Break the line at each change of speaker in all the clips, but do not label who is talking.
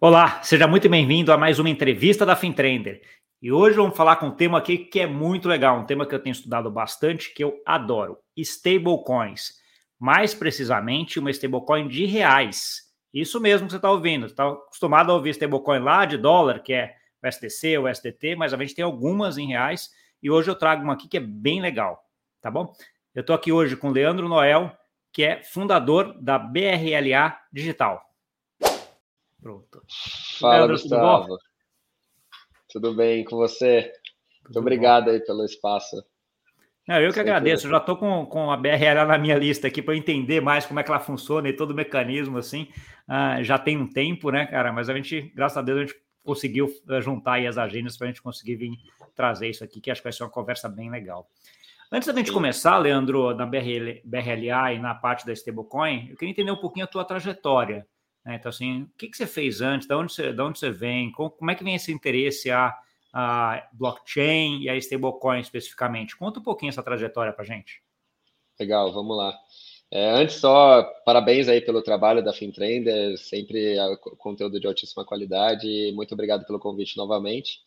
Olá, seja muito bem-vindo a mais uma entrevista da FinTrender. E hoje vamos falar com um tema aqui que é muito legal, um tema que eu tenho estudado bastante, que eu adoro, stablecoins. Mais precisamente, uma stablecoin de reais. Isso mesmo que você está ouvindo. Está acostumado a ouvir stablecoin lá de dólar, que é o STC, o STT, mas a gente tem algumas em reais. E hoje eu trago uma aqui que é bem legal, tá bom? Eu estou aqui hoje com o Leandro Noel, que é fundador da BRLA Digital.
Pronto. Fala, Leandro, Gustavo. Tudo, tudo, bem com você? Muito obrigado aí pelo espaço.
Não, eu que Sempre agradeço. Eu já estou com, com a BRL na minha lista aqui para entender mais como é que ela funciona e todo o mecanismo assim. Uh, já tem um tempo, né, cara? Mas a gente, graças a Deus, a gente conseguiu eh, juntar aí as agendas para a gente conseguir vir trazer isso aqui, que acho que vai ser uma conversa bem legal. Antes da gente começar, Leandro, na BRL, BRLA e na parte da stablecoin, eu queria entender um pouquinho a tua trajetória. Né? Então, assim, o que, que você fez antes? De onde você, de onde você vem? Como, como é que vem esse interesse a, a blockchain e a stablecoin especificamente? Conta um pouquinho essa trajetória para gente.
Legal, vamos lá. É, antes só, parabéns aí pelo trabalho da FinTrender, sempre conteúdo de altíssima qualidade. Muito obrigado pelo convite novamente.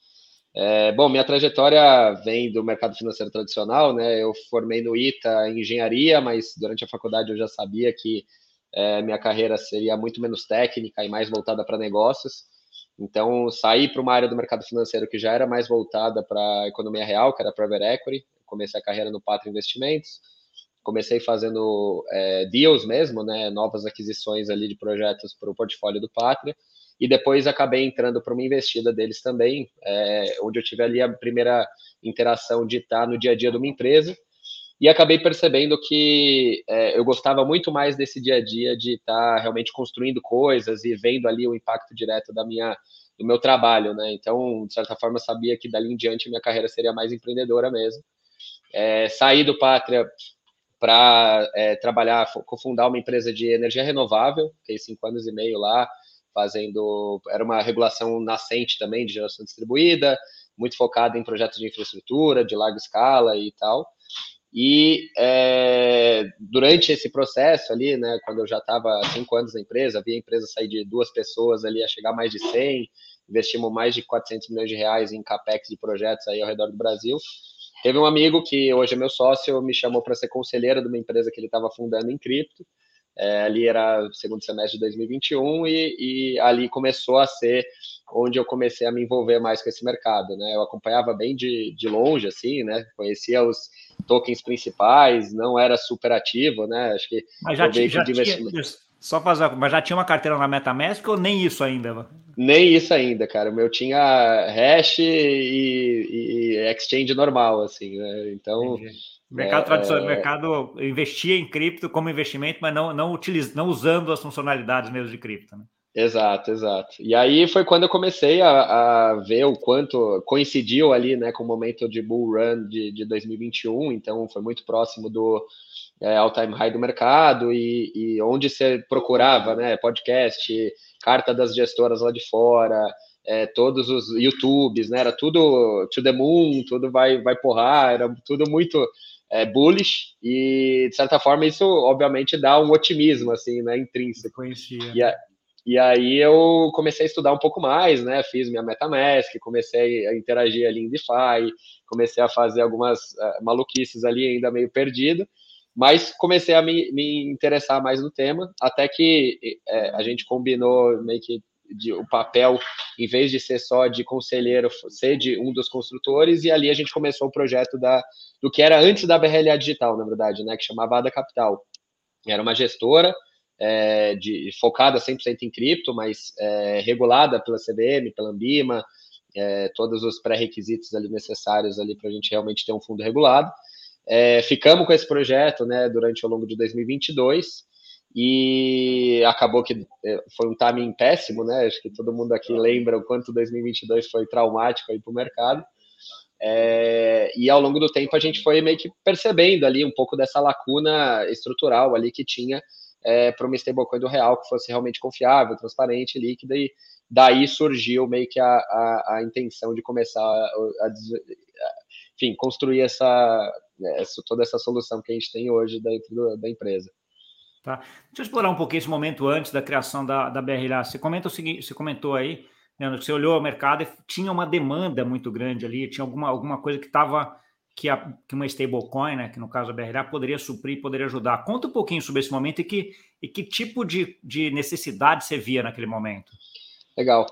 É, bom, minha trajetória vem do mercado financeiro tradicional, né? Eu formei no ITA em engenharia, mas durante a faculdade eu já sabia que é, minha carreira seria muito menos técnica e mais voltada para negócios. Então, saí para uma área do mercado financeiro que já era mais voltada para a economia real, que era private equity. Comecei a carreira no Pátria Investimentos. Comecei fazendo é, deals mesmo, né, novas aquisições ali de projetos para o portfólio do Pátria. E depois acabei entrando para uma investida deles também, é, onde eu tive ali a primeira interação de estar no dia a dia de uma empresa e acabei percebendo que é, eu gostava muito mais desse dia a dia de estar tá realmente construindo coisas e vendo ali o impacto direto da minha do meu trabalho, né? Então, de certa forma, sabia que dali em diante minha carreira seria mais empreendedora mesmo. É, saí do Pátria para é, trabalhar, cofundar uma empresa de energia renovável, fiquei cinco anos e meio lá, fazendo. Era uma regulação nascente também de geração distribuída, muito focada em projetos de infraestrutura, de larga escala e tal. E é, durante esse processo ali, né, quando eu já estava cinco anos na empresa, vi a empresa sair de duas pessoas ali a chegar a mais de 100, investimos mais de 400 milhões de reais em capex de projetos aí ao redor do Brasil. Teve um amigo que hoje é meu sócio, me chamou para ser conselheiro de uma empresa que ele estava fundando em cripto. É, ali era o segundo semestre de 2021 e, e, ali começou a ser onde eu comecei a me envolver mais com esse mercado, né? Eu acompanhava bem de, de longe, assim, né? Conhecia os tokens principais, não era super ativo, né? Acho que
mas já, já tinha, só fazer, mas já tinha uma carteira na MetaMask ou nem isso ainda?
Nem isso ainda, cara. O meu tinha hash e, e exchange normal, assim, né? Então Entendi
Mercado é, tradicional, é... mercado investia em cripto como investimento, mas não, não, utiliz, não usando as funcionalidades mesmo de cripto. Né?
Exato, exato. E aí foi quando eu comecei a, a, ver o quanto coincidiu ali né, com o momento de bull run de, de 2021, então foi muito próximo do é, all-time high do mercado e, e, onde você procurava, né, podcast, carta das gestoras lá de fora, é, todos os YouTubes, né, era tudo to the moon, tudo vai, vai porrar, era tudo muito é, bullish e de certa forma isso obviamente dá um otimismo assim, né, intrínseco.
Conhecia.
E, a, e aí eu comecei a estudar um pouco mais, né, fiz minha MetaMask, comecei a interagir ali em DeFi, comecei a fazer algumas uh, maluquices ali ainda meio perdido, mas comecei a me, me interessar mais no tema, até que é, a gente combinou meio que de, o papel, em vez de ser só de conselheiro, ser de um dos construtores, e ali a gente começou o projeto da, do que era antes da BRLA Digital, na verdade, né, que chamava Ada Capital. Era uma gestora é, de, focada 100% em cripto, mas é, regulada pela CVM, pela Ambima, é, todos os pré-requisitos ali necessários ali para a gente realmente ter um fundo regulado. É, ficamos com esse projeto né, durante o longo de 2022 e acabou que é, foi um timing péssimo, né? Acho que todo mundo aqui lembra o quanto 2022 foi traumático aí para o mercado. É, e ao longo do tempo a gente foi meio que percebendo ali um pouco dessa lacuna estrutural ali que tinha é, para uma stablecoin do real que fosse realmente confiável, transparente, líquida e daí surgiu meio que a, a, a intenção de começar a, a, enfim, construir essa, essa, toda essa solução que a gente tem hoje dentro do, da empresa.
Tá. Deixa eu explorar um pouquinho esse momento antes da criação da, da BRLA. Você, comenta o seguinte, você comentou aí, Leandro, que você olhou o mercado e tinha uma demanda muito grande ali, tinha alguma, alguma coisa que estava que, a, que uma stablecoin, né, que no caso a BRLA, poderia suprir, poderia ajudar. Conta um pouquinho sobre esse momento e que, e que tipo de, de necessidade você via naquele momento.
Legal.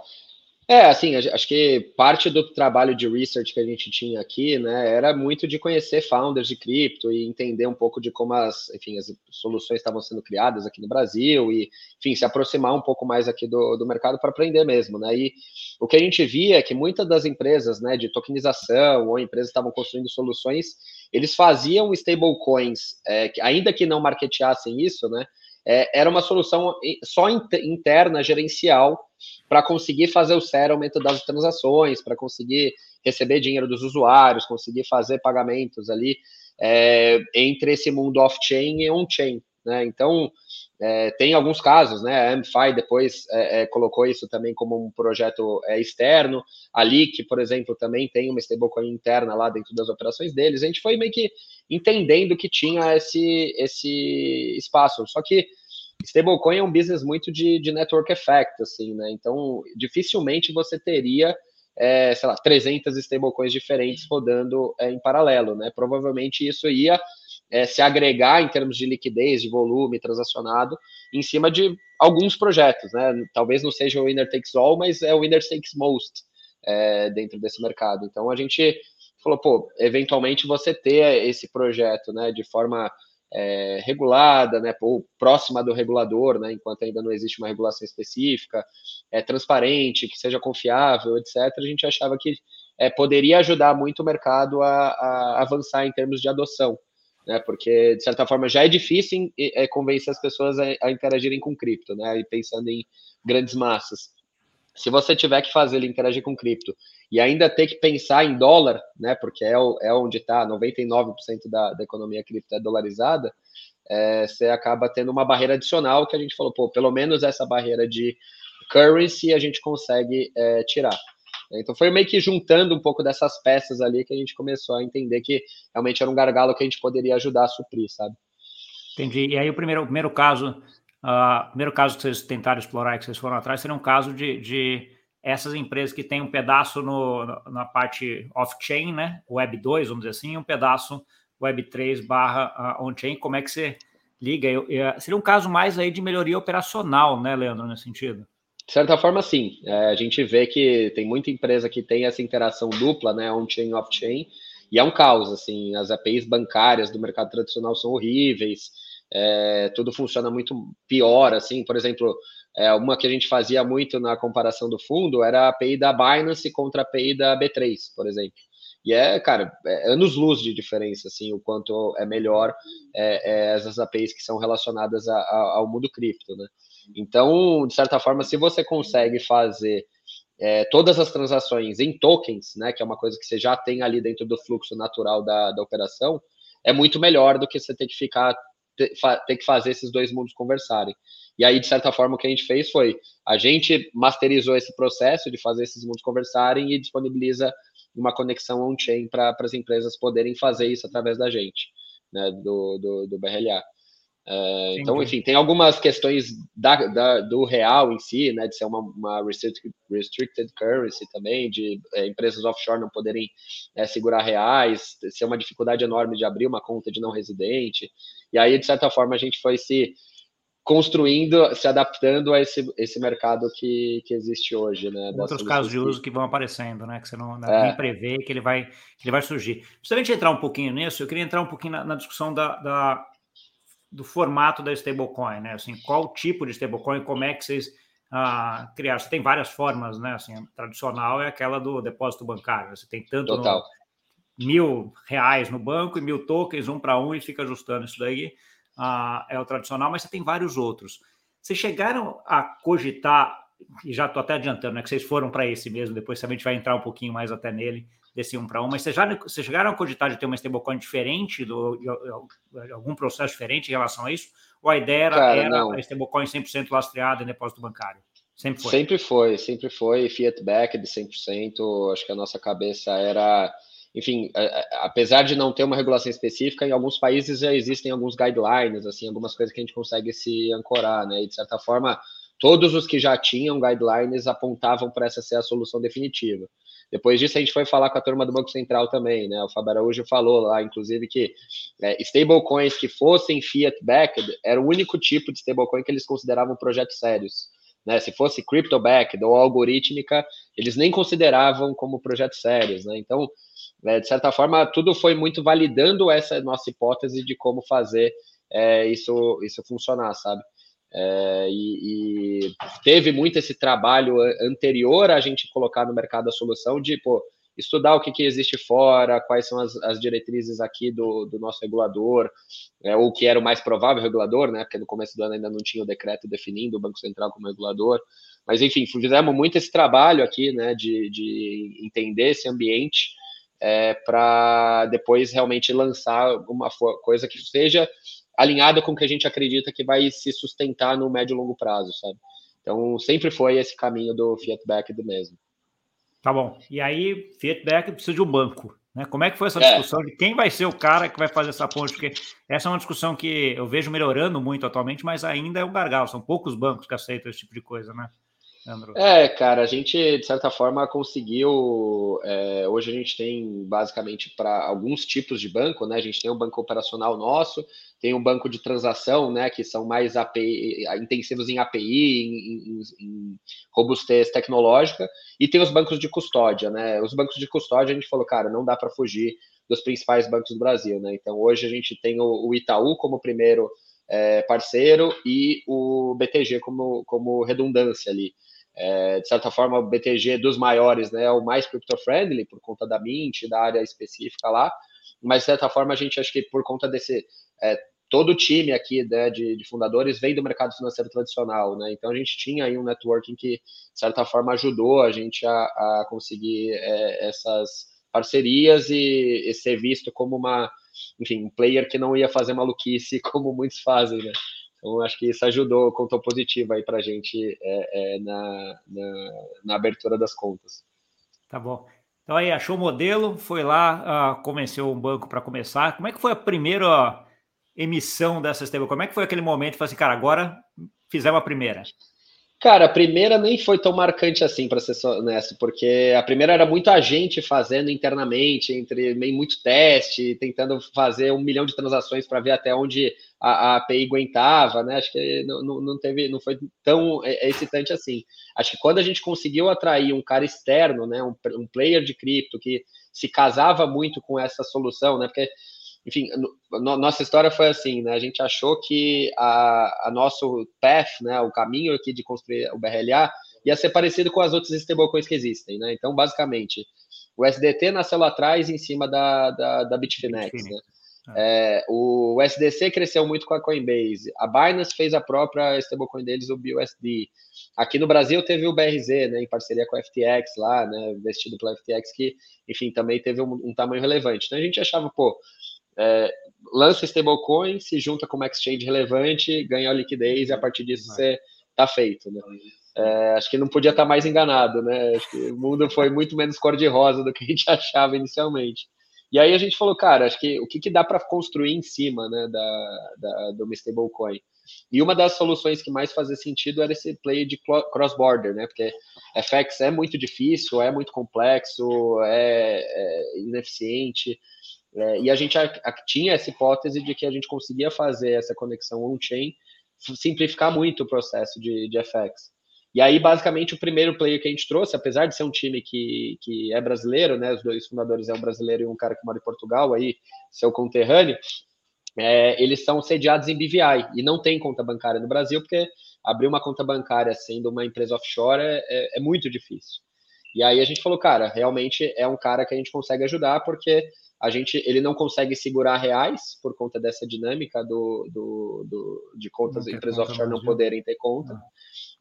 É, assim, acho que parte do trabalho de research que a gente tinha aqui, né, era muito de conhecer founders de cripto e entender um pouco de como as, enfim, as soluções estavam sendo criadas aqui no Brasil e, enfim, se aproximar um pouco mais aqui do, do mercado para aprender mesmo, né, e o que a gente via é que muitas das empresas, né, de tokenização ou empresas estavam construindo soluções, eles faziam stablecoins, é, ainda que não marketeassem isso, né, é, era uma solução só interna, gerencial, para conseguir fazer o settlement das transações, para conseguir receber dinheiro dos usuários, conseguir fazer pagamentos ali é, entre esse mundo off-chain e on-chain. Né? Então, é, tem alguns casos, né? A Amplify depois é, é, colocou isso também como um projeto é, externo. A Leak, por exemplo, também tem uma stablecoin interna lá dentro das operações deles. A gente foi meio que entendendo que tinha esse, esse espaço. Só que stablecoin é um business muito de, de network effect, assim, né? Então, dificilmente você teria, é, sei lá, 300 stablecoins diferentes rodando é, em paralelo, né? Provavelmente isso ia é, se agregar em termos de liquidez, de volume transacionado, em cima de alguns projetos, né? Talvez não seja o winner takes all, mas é o winner takes most é, dentro desse mercado. Então, a gente falou, pô, eventualmente você ter esse projeto, né, de forma é, regulada, né, ou próxima do regulador, né, enquanto ainda não existe uma regulação específica, é transparente, que seja confiável, etc. A gente achava que é, poderia ajudar muito o mercado a, a, avançar em termos de adoção, né, porque de certa forma já é difícil é, convencer as pessoas a, a interagirem com cripto, né, e pensando em grandes massas. Se você tiver que fazer ele interagir com cripto e ainda ter que pensar em dólar, né, porque é, é onde está 99% da, da economia cripto é dolarizada, é, você acaba tendo uma barreira adicional que a gente falou, pô, pelo menos essa barreira de currency a gente consegue é, tirar. Então foi meio que juntando um pouco dessas peças ali que a gente começou a entender que realmente era um gargalo que a gente poderia ajudar a suprir, sabe?
Entendi. E aí o primeiro, o primeiro caso, uh, primeiro caso que vocês tentaram explorar, que vocês foram atrás, seria um caso de, de essas empresas que têm um pedaço no, na parte off-chain, né? Web 2, vamos dizer assim, e um pedaço Web 3 barra uh, on-chain, como é que você liga? Eu, eu, seria um caso mais aí de melhoria operacional, né, Leandro, nesse sentido?
De certa forma, sim. É, a gente vê que tem muita empresa que tem essa interação dupla, né, on-chain, off-chain, e é um caos, assim, as APIs bancárias do mercado tradicional são horríveis, é, tudo funciona muito pior, assim, por exemplo, é, uma que a gente fazia muito na comparação do fundo era a API da Binance contra a API da B3, por exemplo. E é, cara, é anos-luz de diferença, assim, o quanto é melhor é, é essas APIs que são relacionadas a, a, ao mundo cripto, né? Então, de certa forma, se você consegue fazer é, todas as transações em tokens, né, que é uma coisa que você já tem ali dentro do fluxo natural da, da operação, é muito melhor do que você ter que ficar ter, que fazer esses dois mundos conversarem. E aí, de certa forma, o que a gente fez foi a gente masterizou esse processo de fazer esses mundos conversarem e disponibiliza uma conexão on-chain para as empresas poderem fazer isso através da gente, né, do, do, do BRLA. É, então, enfim, tem algumas questões da, da, do real em si, né, de ser uma, uma restricted, restricted, currency também, de é, empresas offshore não poderem é, segurar reais, ser uma dificuldade enorme de abrir uma conta de não residente. E aí, de certa forma, a gente foi se construindo, se adaptando a esse, esse mercado que, que existe hoje, né?
Outros casos de uso que vão aparecendo, né? Que você não é. nem prevê que ele vai, que ele vai surgir. Se a gente entrar um pouquinho nisso, eu queria entrar um pouquinho na, na discussão da, da, do formato da stablecoin, né? Assim, qual tipo de stablecoin, como é que vocês ah, criaram? Você tem várias formas, né? Assim, a tradicional é aquela do depósito bancário. Você tem tanto no, mil reais no banco e mil tokens, um para um, e fica ajustando isso daí ah, é o tradicional, mas você tem vários outros. Vocês chegaram a cogitar, e já estou até adiantando, né, que vocês foram para esse mesmo, depois a gente vai entrar um pouquinho mais até nele, desse um para um, mas vocês, já, vocês chegaram a cogitar de ter uma stablecoin diferente, do, de, de algum processo diferente em relação a isso? Ou a ideia era, Cara, era a stablecoin 100% lastreada em depósito bancário?
Sempre foi? Sempre foi, sempre foi. Fiat back de 100%. Acho que a nossa cabeça era enfim, apesar de não ter uma regulação específica, em alguns países já existem alguns guidelines, assim, algumas coisas que a gente consegue se ancorar, né? E de certa forma, todos os que já tinham guidelines apontavam para essa ser a solução definitiva. Depois disso, a gente foi falar com a turma do Banco Central também, né? O Fábio Araújo falou lá, inclusive, que é, stablecoins que fossem fiat-backed era o único tipo de stablecoin que eles consideravam projetos sérios. Né? Se fosse crypto-backed ou algorítmica, eles nem consideravam como projetos sérios, né? Então, é, de certa forma, tudo foi muito validando essa nossa hipótese de como fazer é, isso, isso funcionar, sabe? É, e, e, teve muito esse trabalho anterior a gente colocar no mercado a solução de pô, estudar o que, que existe fora, quais são as, as diretrizes aqui do, do nosso regulador, é, ou que era o mais provável regulador, né? Porque no começo do ano ainda não tinha o decreto definindo o Banco Central como regulador. Mas enfim, fizemos muito esse trabalho aqui, né? De, de entender esse ambiente é, para depois realmente lançar uma coisa que seja alinhada com o que a gente acredita que vai se sustentar no médio e longo prazo, sabe? Então, sempre foi esse caminho do Fiat Back do mesmo.
Tá bom. E aí, Fiat Back precisa de um banco. Né? Como é que foi essa é. discussão é. de quem vai ser o cara que vai fazer essa ponte? Porque essa é uma discussão que eu vejo melhorando muito atualmente, mas ainda é um gargalo. São poucos bancos que aceitam esse tipo de coisa, né?
É, cara, a gente, de certa forma, conseguiu. É, hoje a gente tem basicamente para alguns tipos de banco, né? A gente tem um banco operacional nosso, tem um banco de transação, né? Que são mais API, intensivos em API, em, em, em robustez tecnológica, e tem os bancos de custódia, né? Os bancos de custódia a gente falou, cara, não dá para fugir dos principais bancos do Brasil, né? Então hoje a gente tem o, o Itaú como primeiro é, parceiro e o BTG como, como redundância ali. É, de certa forma, o BTG dos maiores né, é o mais crypto-friendly, por conta da Mint, da área específica lá, mas de certa forma a gente acha que por conta desse. É, todo o time aqui né, de, de, fundadores vem do mercado financeiro tradicional, né? Então a gente tinha aí um networking que, de certa forma, ajudou a gente a, a conseguir é, essas parcerias e, e, ser visto como uma, enfim, um player que não ia fazer maluquice como muitos fazem, né? Então, acho que isso ajudou, contou positivo aí para a gente é, é, na, na, na, abertura das contas.
Tá bom. Então, aí, achou o modelo, foi lá, uh, convenceu um banco para começar. Como é que foi a primeira emissão dessa stable? Como é que foi aquele momento? Falei assim, cara, agora fizemos a primeira.
Cara, a primeira nem foi tão marcante assim, para ser honesto, porque a primeira era muito a gente fazendo internamente, entre meio muito teste, tentando fazer um milhão de transações para ver até onde a, a, API aguentava, né? Acho que não, não, teve, não foi tão é, é excitante assim. Acho que quando a gente conseguiu atrair um cara externo, né, um, um player de cripto que se casava muito com essa solução, né? Porque enfim, no, nossa história foi assim, né? A gente achou que a, a nosso path, né, o caminho aqui de construir o BRLA ia ser parecido com as outras stablecoins que existem, né? Então, basicamente, o SDT nasceu lá atrás em cima da, da, da Bitfinex, Bitfinex. né? É, o SDC cresceu muito com a Coinbase. A Binance fez a própria stablecoin deles, o BUSD. Aqui no Brasil teve o BRZ, né, em parceria com a FTX lá, né, investido pela FTX, que, enfim, também teve um, um tamanho relevante. Então a gente achava, pô, é, lança stablecoin, se junta com uma exchange relevante, ganha a liquidez e a partir disso você tá feito, né? É, acho que não podia estar tá mais enganado, né? Acho que o mundo foi muito menos cor-de-rosa do que a gente achava inicialmente. E aí a gente falou, cara, acho que o que, que dá para construir em cima né, da, da, do stablecoin? E uma das soluções que mais fazia sentido era esse play de cross-border, né? Porque FX é muito difícil, é muito complexo, é, é ineficiente. É, e a gente tinha essa hipótese de que a gente conseguia fazer essa conexão on-chain, simplificar muito o processo de, de FX. E aí, basicamente, o primeiro player que a gente trouxe, apesar de ser um time que, que é brasileiro, né? Os dois fundadores é um brasileiro e um cara que mora em Portugal, aí, seu conterrâneo, é, eles são sediados em BVI e não tem conta bancária no Brasil, porque abrir uma conta bancária sendo uma empresa offshore é, é, é muito difícil. E aí a gente falou, cara, realmente é um cara que a gente consegue ajudar, porque a gente ele não consegue segurar reais por conta dessa dinâmica do, do, do de contas empresas offshore não poderem ter conta, ah.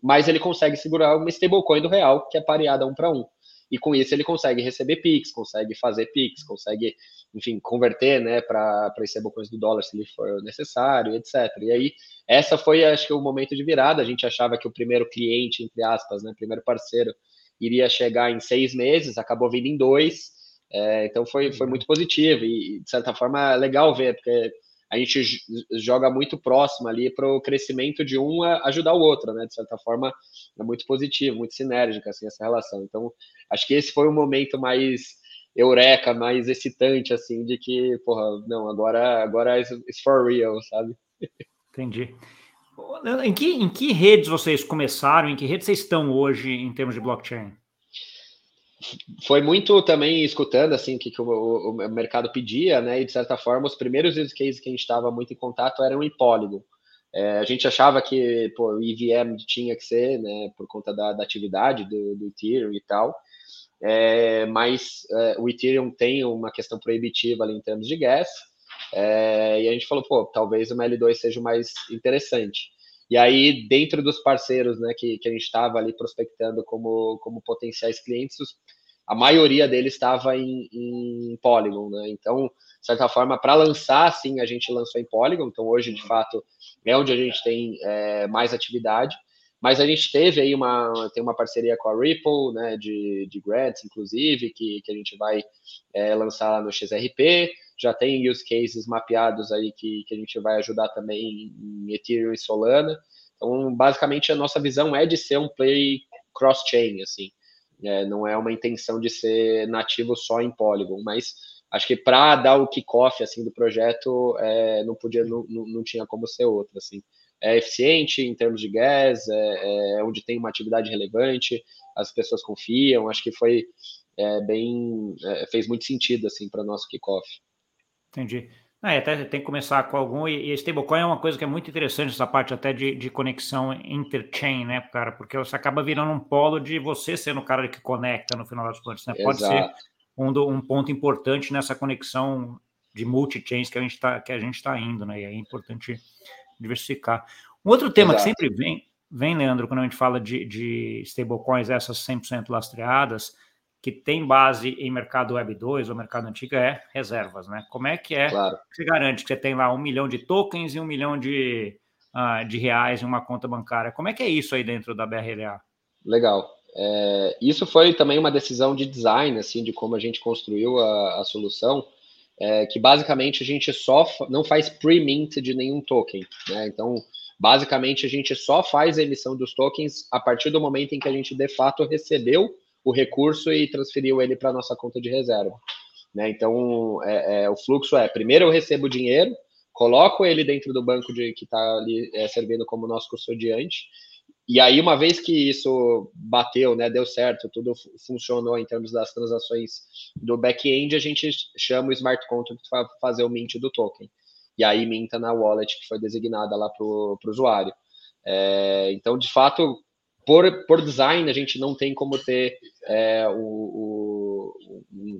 mas ele consegue segurar uma stablecoin do real que é pareada um para um. E com isso ele consegue receber PIX, consegue fazer PIX, consegue, enfim, converter né, para stablecoins do dólar se ele for necessário, etc. E aí, essa foi, acho que, o momento de virada. A gente achava que o primeiro cliente, entre aspas, né, primeiro parceiro, iria chegar em seis meses, acabou vindo em dois É, então foi, foi muito positivo e, de certa forma, legal ver, porque a gente joga muito próximo ali para o crescimento de um ajudar o outro, né? De certa forma, é muito positivo, muito sinérgica assim, essa relação. Então, acho que esse foi o momento mais eureka, mais excitante, assim, de que, porra, não, agora, agora it's for real, sabe?
Entendi. Em que, em que redes vocês começaram? Em que redes vocês estão hoje em termos de blockchain?
Foi muito também escutando assim que, que o, o, mercado pedia, né? E de certa forma, os primeiros use cases que a gente estava muito em contato eram em Polygon. É, a gente achava que o EVM tinha que ser, né, por conta da, da atividade do, do, Ethereum e tal, é, mas é, o Ethereum tem uma questão proibitiva ali em termos de gas, é, e a gente falou, pô, talvez o L2 seja o mais interessante. E aí, dentro dos parceiros né, que, que a gente estava ali prospectando como, como potenciais clientes, a maioria deles estava em, em Polygon, né? Então, de certa forma, para lançar, sim, a gente lançou em Polygon. Então, hoje, de fato, é onde a gente tem é, mais atividade. Mas a gente teve aí uma, tem uma parceria com a Ripple, né, de, de grants, inclusive, que, que a gente vai é, lançar no XRP já tem use cases mapeados aí que, que a gente vai ajudar também em Ethereum e Solana. Então, basicamente, a nossa visão é de ser um play cross-chain, assim. É, não é uma intenção de ser nativo só em Polygon, mas acho que para dar o kickoff assim do projeto é, não podia não, não, tinha como ser outro assim é eficiente em termos de gas é, é onde tem uma atividade relevante as pessoas confiam acho que foi é, bem é, fez muito sentido assim para nosso kickoff
Entendi. É, até tem que começar com algum, e, e stablecoin é uma coisa que é muito interessante, essa parte até de, de conexão interchain, né, cara? Porque você acaba virando um polo de você sendo o cara que conecta no final das contas, né? Pode ser um, do, um ponto importante nessa conexão de multi-chains que a gente está que a gente está indo, né? E é importante diversificar. Um outro tema Exato. que sempre vem, vem, Leandro, quando a gente fala de, de stablecoins, essas 100% lastreadas, que tem base em mercado Web 2 ou mercado antigo é reservas, né? Como é que é? Claro. Você garante que você tem lá um milhão de tokens e um milhão de, uh, de reais em uma conta bancária. Como é que é isso aí dentro da BRLA?
Legal. É, isso foi também uma decisão de design, assim, de como a gente construiu a, a solução, é, que basicamente a gente só não faz pre-mint de nenhum token, né? Então, basicamente a gente só faz a emissão dos tokens a partir do momento em que a gente de fato recebeu o recurso e transferiu ele para nossa conta de reserva. Né? Então, é, é, o fluxo é: primeiro eu recebo o dinheiro, coloco ele dentro do banco de, que está ali é, servindo como nosso custodiante, e aí, uma vez que isso bateu, né, deu certo, tudo funcionou em termos das transações do back-end, a gente chama o smart contract para fazer o mint do token. E aí minta na wallet que foi designada lá para o usuário. É, então, de fato, por, por design, a gente não tem como ter é, o, o,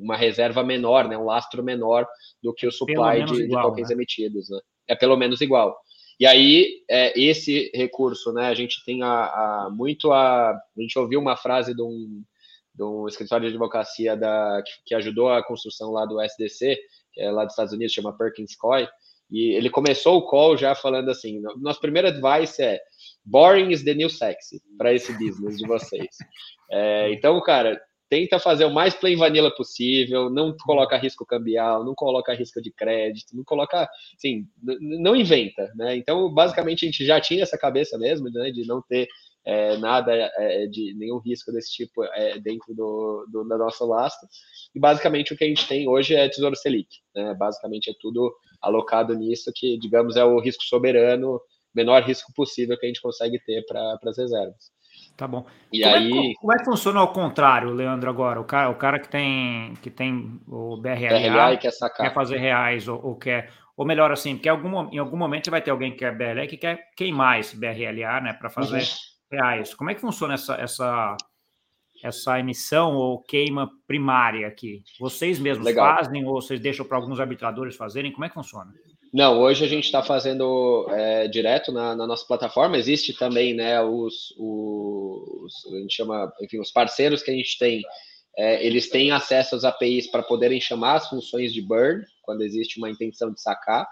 uma reserva menor, né, um lastro menor do que o supply de, igual, de, tokens né? emitidos. Né? É pelo menos igual. E aí, é, esse recurso, né, a gente tem a, a, muito a. A gente ouviu uma frase de um, de um escritório de advocacia da, que, que ajudou a construção lá do SDC, que é lá dos Estados Unidos, chama Perkins Coy, e ele começou o call já falando assim: nosso primeiro advice é boring is the new sexy para esse business de vocês. É, então, cara, tenta fazer o mais plain vanilla possível, não coloca risco cambial, não coloca risco de crédito, não coloca, assim, não inventa, né? Então, basicamente, a gente já tinha essa cabeça mesmo, né, de não ter é, nada é, de nenhum risco desse tipo é, dentro do, do, da nossa lasta. E basicamente o que a gente tem hoje é Tesouro Selic, né? Basicamente é tudo alocado nisso, que, digamos, é o risco soberano, menor risco possível que a gente consegue ter para as reservas.
Tá bom. E como aí... É, como é que funciona ao contrário, Leandro, agora? O cara, o cara que tem que tem o BRLA,
e quer, sacar.
quer fazer reais ou, ou, quer, ou melhor assim, porque algum, em algum momento vai ter alguém que quer BRLA que quer queimar esse BRLA, né, para fazer uhum. reais. Como é que funciona essa, essa essa emissão ou queima primária aqui? Vocês mesmos Legal. fazem ou vocês deixam para alguns arbitradores fazerem? Como é que funciona?
Não, hoje a gente está fazendo é, direto na, na, nossa plataforma. Existe também, né, os, os, a gente chama, enfim, os parceiros que a gente tem, é, eles têm acesso às APIs para poderem chamar as funções de burn quando existe uma intenção de sacar.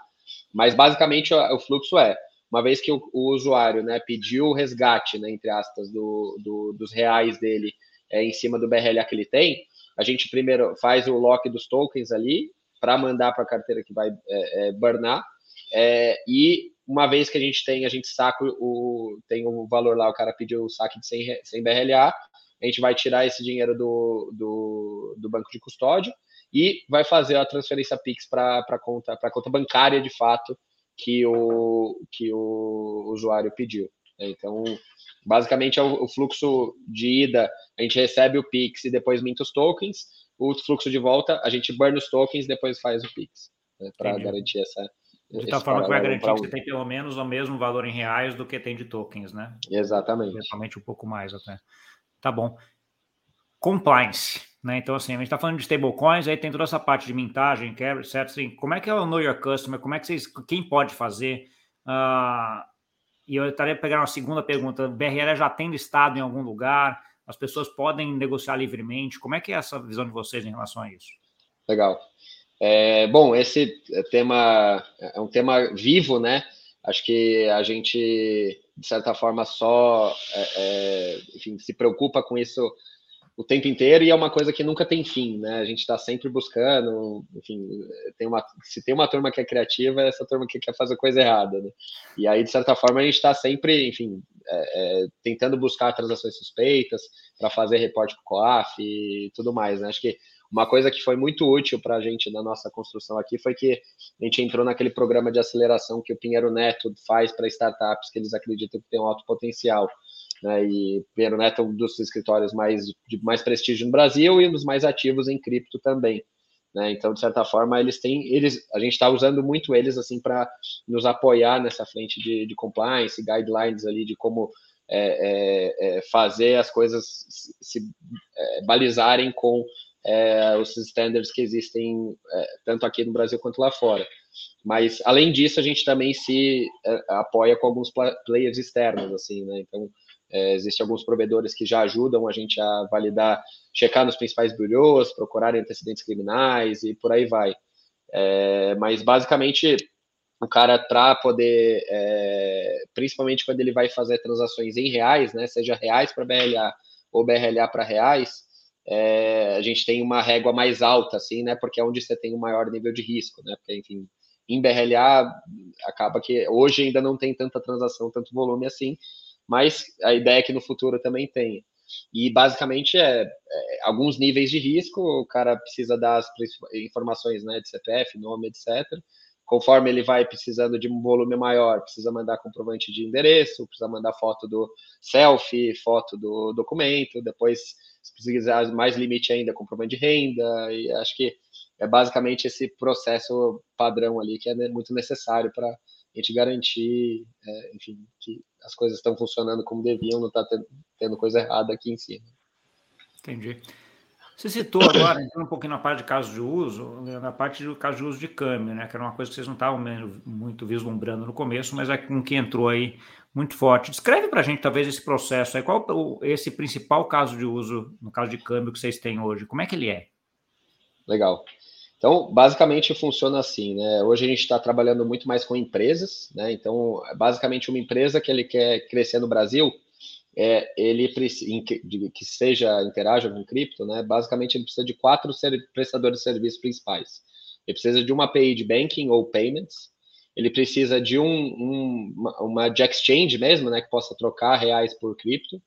Mas basicamente o, fluxo é uma vez que o, o, usuário, né, pediu o resgate, né, entre aspas, do, do, dos reais dele é, em cima do BRLA que ele tem, a gente primeiro faz o lock dos tokens ali para mandar para a carteira que vai é, é, burnar. É, e uma vez que a gente tem, a gente saca o, tem o valor lá, o cara pediu o saque de 100, 100 BRLA, a gente vai tirar esse dinheiro do, do, do banco de custódia e vai fazer a transferência Pix para a conta, conta bancária de fato que o, que o usuário pediu. Então, basicamente é o, o fluxo de ida, a gente recebe o Pix e depois minta os tokens, o fluxo de volta, a gente burn os tokens depois faz o Pix, né, para garantir essa.
De tal forma que vai garantir que você tem pelo menos o mesmo valor em reais do que tem de tokens, né?
Exatamente.
Eventualmente um pouco mais até. Tá bom. Compliance, né? Então, assim, a gente está falando de stablecoins, aí tem toda essa parte de mintagem, quebra, etc. Assim, como é que é o Know Your Customer? Como é que vocês. Quem pode fazer? Uh, e eu estaria pegando uma segunda pergunta: o BRL já tem listado em algum lugar? As pessoas podem negociar livremente? Como é que é essa visão de vocês em relação a isso?
Legal. É, bom, esse tema é um tema vivo, né? Acho que a gente, de certa forma, só é, é, enfim, se preocupa com isso o tempo inteiro e é uma coisa que nunca tem fim, né? A gente está sempre buscando, enfim, tem uma, se tem uma turma que é criativa, é essa turma que quer fazer coisa errada, né? E aí, de certa forma, a gente está sempre, enfim, é, é, tentando buscar transações suspeitas para fazer reporte para o COAF e tudo mais, né? Acho que uma coisa que foi muito útil para a gente na nossa construção aqui foi que a gente entrou naquele programa de aceleração que o Pinheiro Neto faz para startups que eles acreditam que tem um alto potencial né, e Neto é um dos escritórios mais, de mais prestígio no Brasil e um dos mais ativos em cripto também. Né? Então, de certa forma, eles têm, eles, a gente está usando muito eles assim para nos apoiar nessa frente de, de compliance, guidelines ali de como é, é, é, fazer as coisas se é, balizarem com é, os standards que existem é, tanto aqui no Brasil quanto lá fora. Mas além disso, a gente também se apoia com alguns players externos, assim, né? Então é, Existem alguns provedores que já ajudam a gente a validar, checar nos principais bureaus, procurar antecedentes criminais e por aí vai. É, mas basicamente o cara para poder, é, principalmente quando ele vai fazer transações em reais, né, seja reais para BLA ou BRLA para reais, é, a gente tem uma régua mais alta, assim, né, porque é onde você tem o um maior nível de risco, né, porque, enfim, em BRLA acaba que hoje ainda não tem tanta transação, tanto volume assim, mas a ideia é que no futuro também tenha. E basicamente é, é, alguns níveis de risco, o cara precisa dar as informações né, de CPF, nome, etc. Conforme ele vai precisando de um volume maior, precisa mandar comprovante de endereço, precisa mandar foto do selfie, foto do documento, depois, se precisar mais limite ainda, comprovante de renda, e acho que é basicamente esse processo padrão ali que é muito necessário para a gente garantir, é, enfim, que as coisas estão funcionando como deviam, não está tendo, tendo, coisa errada aqui em cima.
Entendi. Você citou agora, entrando um pouquinho na parte de caso de uso, na parte do caso de uso de câmbio, né? Que era uma coisa que vocês não estavam muito vislumbrando no começo, mas é com que entrou aí muito forte. Descreve para a gente, talvez, esse processo aí. Qual esse principal caso de uso, no caso de câmbio, que vocês têm hoje? Como é que ele é?
Legal. Então, basicamente funciona assim, né? Hoje a gente está trabalhando muito mais com empresas, né? Então, basicamente uma empresa que ele quer crescer no Brasil, é, ele que seja interaja com cripto, né? Basicamente ele precisa de quatro prestadores de serviços principais. Ele precisa de uma API de banking ou payments. Ele precisa de um, um uma, de exchange mesmo, né? Que possa trocar reais por cripto.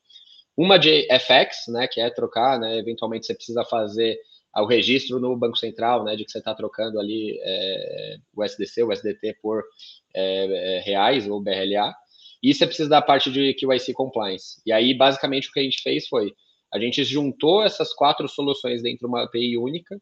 Uma de FX, né? Que é trocar, né? Eventualmente você precisa fazer ao registro no Banco Central, né, de que você está trocando ali é, o SDC, o SDT por é, é, reais ou BRLA, e você precisa da parte de KYC Compliance. E aí, basicamente, o que a gente fez foi, a gente juntou essas quatro soluções dentro de uma API única,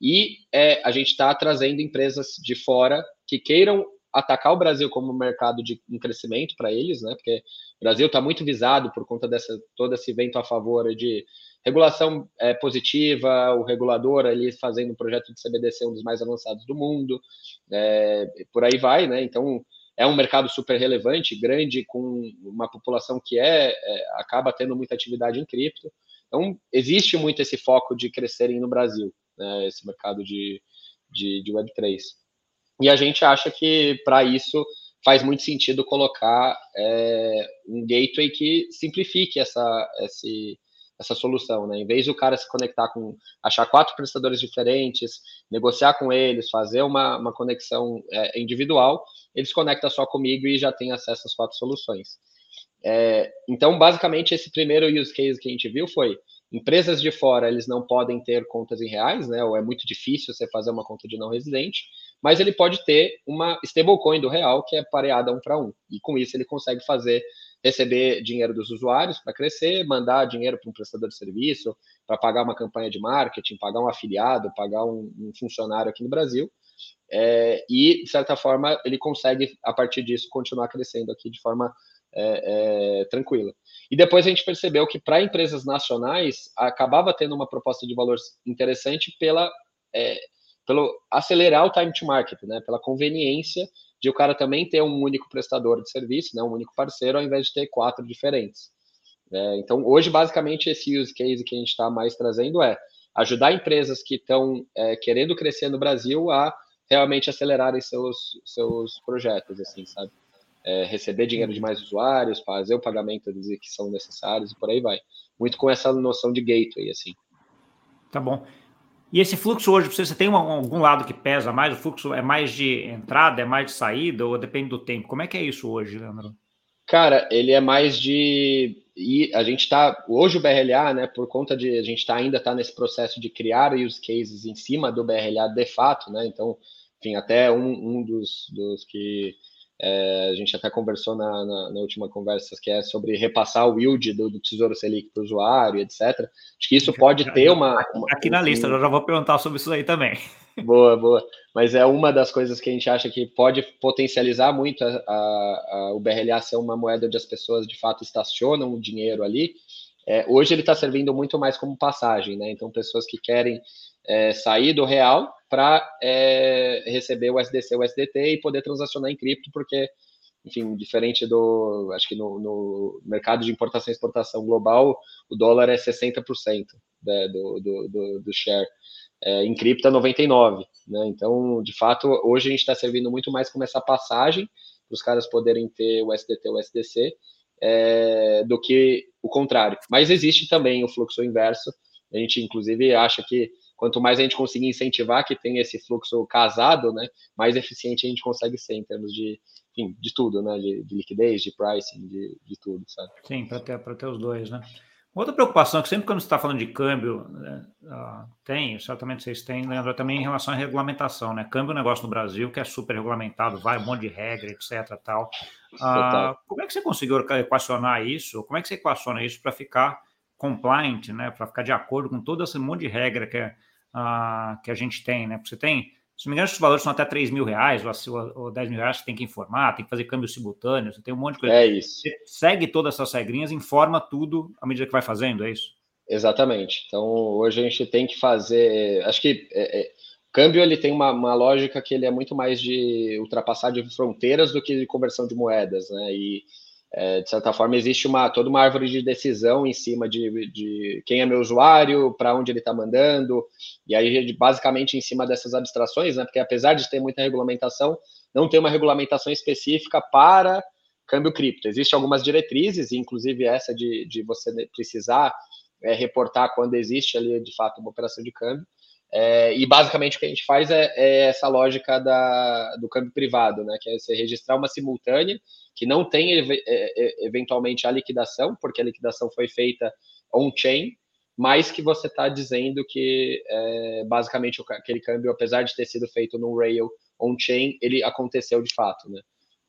e é, a gente está trazendo empresas de fora que queiram atacar o Brasil como mercado de crescimento para eles, né? Porque o Brasil está muito visado por conta dessa todo esse vento a favor de regulação é, positiva, o regulador ali fazendo um projeto de CBDC um dos mais avançados do mundo, é, por aí vai, né? Então é um mercado super relevante, grande, com uma população que é, é acaba tendo muita atividade em cripto. Então existe muito esse foco de crescerem no Brasil, né? Esse mercado de, de, de Web3. E a gente acha que para isso faz muito sentido colocar é, um gateway que simplifique essa, esse, essa solução, né? Em vez do cara se conectar com, achar quatro prestadores diferentes, negociar com eles, fazer uma, uma conexão é, individual, eles conectam só comigo e já tem acesso às quatro soluções. É, então, basicamente, esse primeiro use case que a gente viu foi empresas de fora, eles não podem ter contas em reais, né? Ou é muito difícil você fazer uma conta de não residente, mas ele pode ter uma stablecoin do real que é pareada um para um. E com isso ele consegue fazer receber dinheiro dos usuários para crescer, mandar dinheiro para um prestador de serviço, para pagar uma campanha de marketing, pagar um afiliado, pagar um, um funcionário aqui no Brasil. É, e, de certa forma, ele consegue, a partir disso, continuar crescendo aqui de forma é, é, tranquila. E depois a gente percebeu que para empresas nacionais acabava tendo uma proposta de valor interessante pela é, pelo acelerar o time to market, né? Pela conveniência de o cara também ter um único prestador de serviço, né? Um único parceiro, ao invés de ter quatro diferentes. É, então, hoje, basicamente, esse use case que a gente está mais trazendo é ajudar empresas que estão é, querendo crescer no Brasil a realmente acelerarem seus, seus projetos, assim, sabe? É, receber dinheiro de mais usuários, fazer o pagamento dos que são necessários e por aí vai. Muito com essa noção de gateway, assim.
Tá bom. E esse fluxo hoje, você tem algum lado que pesa mais? O fluxo é mais de entrada, é mais de saída, ou depende do tempo? Como é que é isso hoje, Leandro?
Cara, ele é mais de. E a gente está. Hoje o BRLA, né, por conta de. A gente tá, ainda está nesse processo de criar use cases em cima do BRLA de fato, né? Então, enfim, até um, um dos, dos que é, a gente até conversou na, na, na, última conversa, que é sobre repassar o yield do, do Tesouro Selic para o usuário, etc. Acho que isso pode ter uma. uma
aqui na um, lista, eu já vou perguntar sobre isso aí também.
Boa, boa. Mas é uma das coisas que a gente acha que pode potencializar muito a, a, a, o BRLA ser uma moeda onde as pessoas de fato estacionam o dinheiro ali. É, hoje ele está servindo muito mais como passagem, né? Então, pessoas que querem é, sair do real para é, receber o SDC, o SDT e poder transacionar em cripto, porque, enfim, diferente do, acho que no, no mercado de importação e exportação global, o dólar é 60% né, do, do, do, do share. É, em cripto é 99%. Né? Então, de fato, hoje a gente está servindo muito mais como essa passagem para os caras poderem ter o SDT, o SDC, é, do que o contrário. Mas existe também o fluxo inverso. A gente, inclusive, acha que quanto mais a gente conseguir incentivar que tem esse fluxo casado, né, mais eficiente a gente consegue ser em termos de, enfim, de tudo, né, de, de liquidez, de pricing, de, de tudo, sabe?
Sim, para ter, ter os dois, né? Outra preocupação é que sempre quando você está falando de câmbio, né, uh, tem, certamente vocês têm, lembra também em relação à regulamentação, né? Câmbio é um negócio no Brasil que é super regulamentado, vai um monte de regra, etc. tal. Uh, como é que você conseguiu equacionar isso? Como é que você equaciona isso para ficar compliant, né? Para ficar de acordo com todo esse monte de regra que é uh, que a gente tem, né? Porque você tem, se não me engano, os valores são até 3 mil reais ou, ou 10 mil reais, você tem que informar, tem que fazer câmbio simultâneo, você tem um monte de coisa.
É isso.
Você segue todas essas regrinhas, informa tudo à medida que vai fazendo, é isso?
Exatamente. Então, hoje a gente tem que fazer. Acho que é, é, câmbio ele tem uma, uma, lógica que ele é muito mais de ultrapassar de fronteiras do que de conversão de moedas, né? E é, de certa forma, existe uma, toda uma árvore de decisão em cima de, de quem é meu usuário, para onde ele está mandando, e aí, basicamente, em cima dessas abstrações, né, porque apesar de ter muita regulamentação, não tem uma regulamentação específica para câmbio cripto. Existem algumas diretrizes, inclusive essa de, de você precisar é, reportar quando existe ali, de fato, uma operação de câmbio, é, e basicamente o que a gente faz é, é, essa lógica da, do câmbio privado, né? Que é você registrar uma simultânea que não tem é, é, eventualmente a liquidação, porque a liquidação foi feita on-chain, mas que você está dizendo que é, basicamente aquele câmbio, apesar de ter sido feito no rail on-chain, ele aconteceu de fato, né?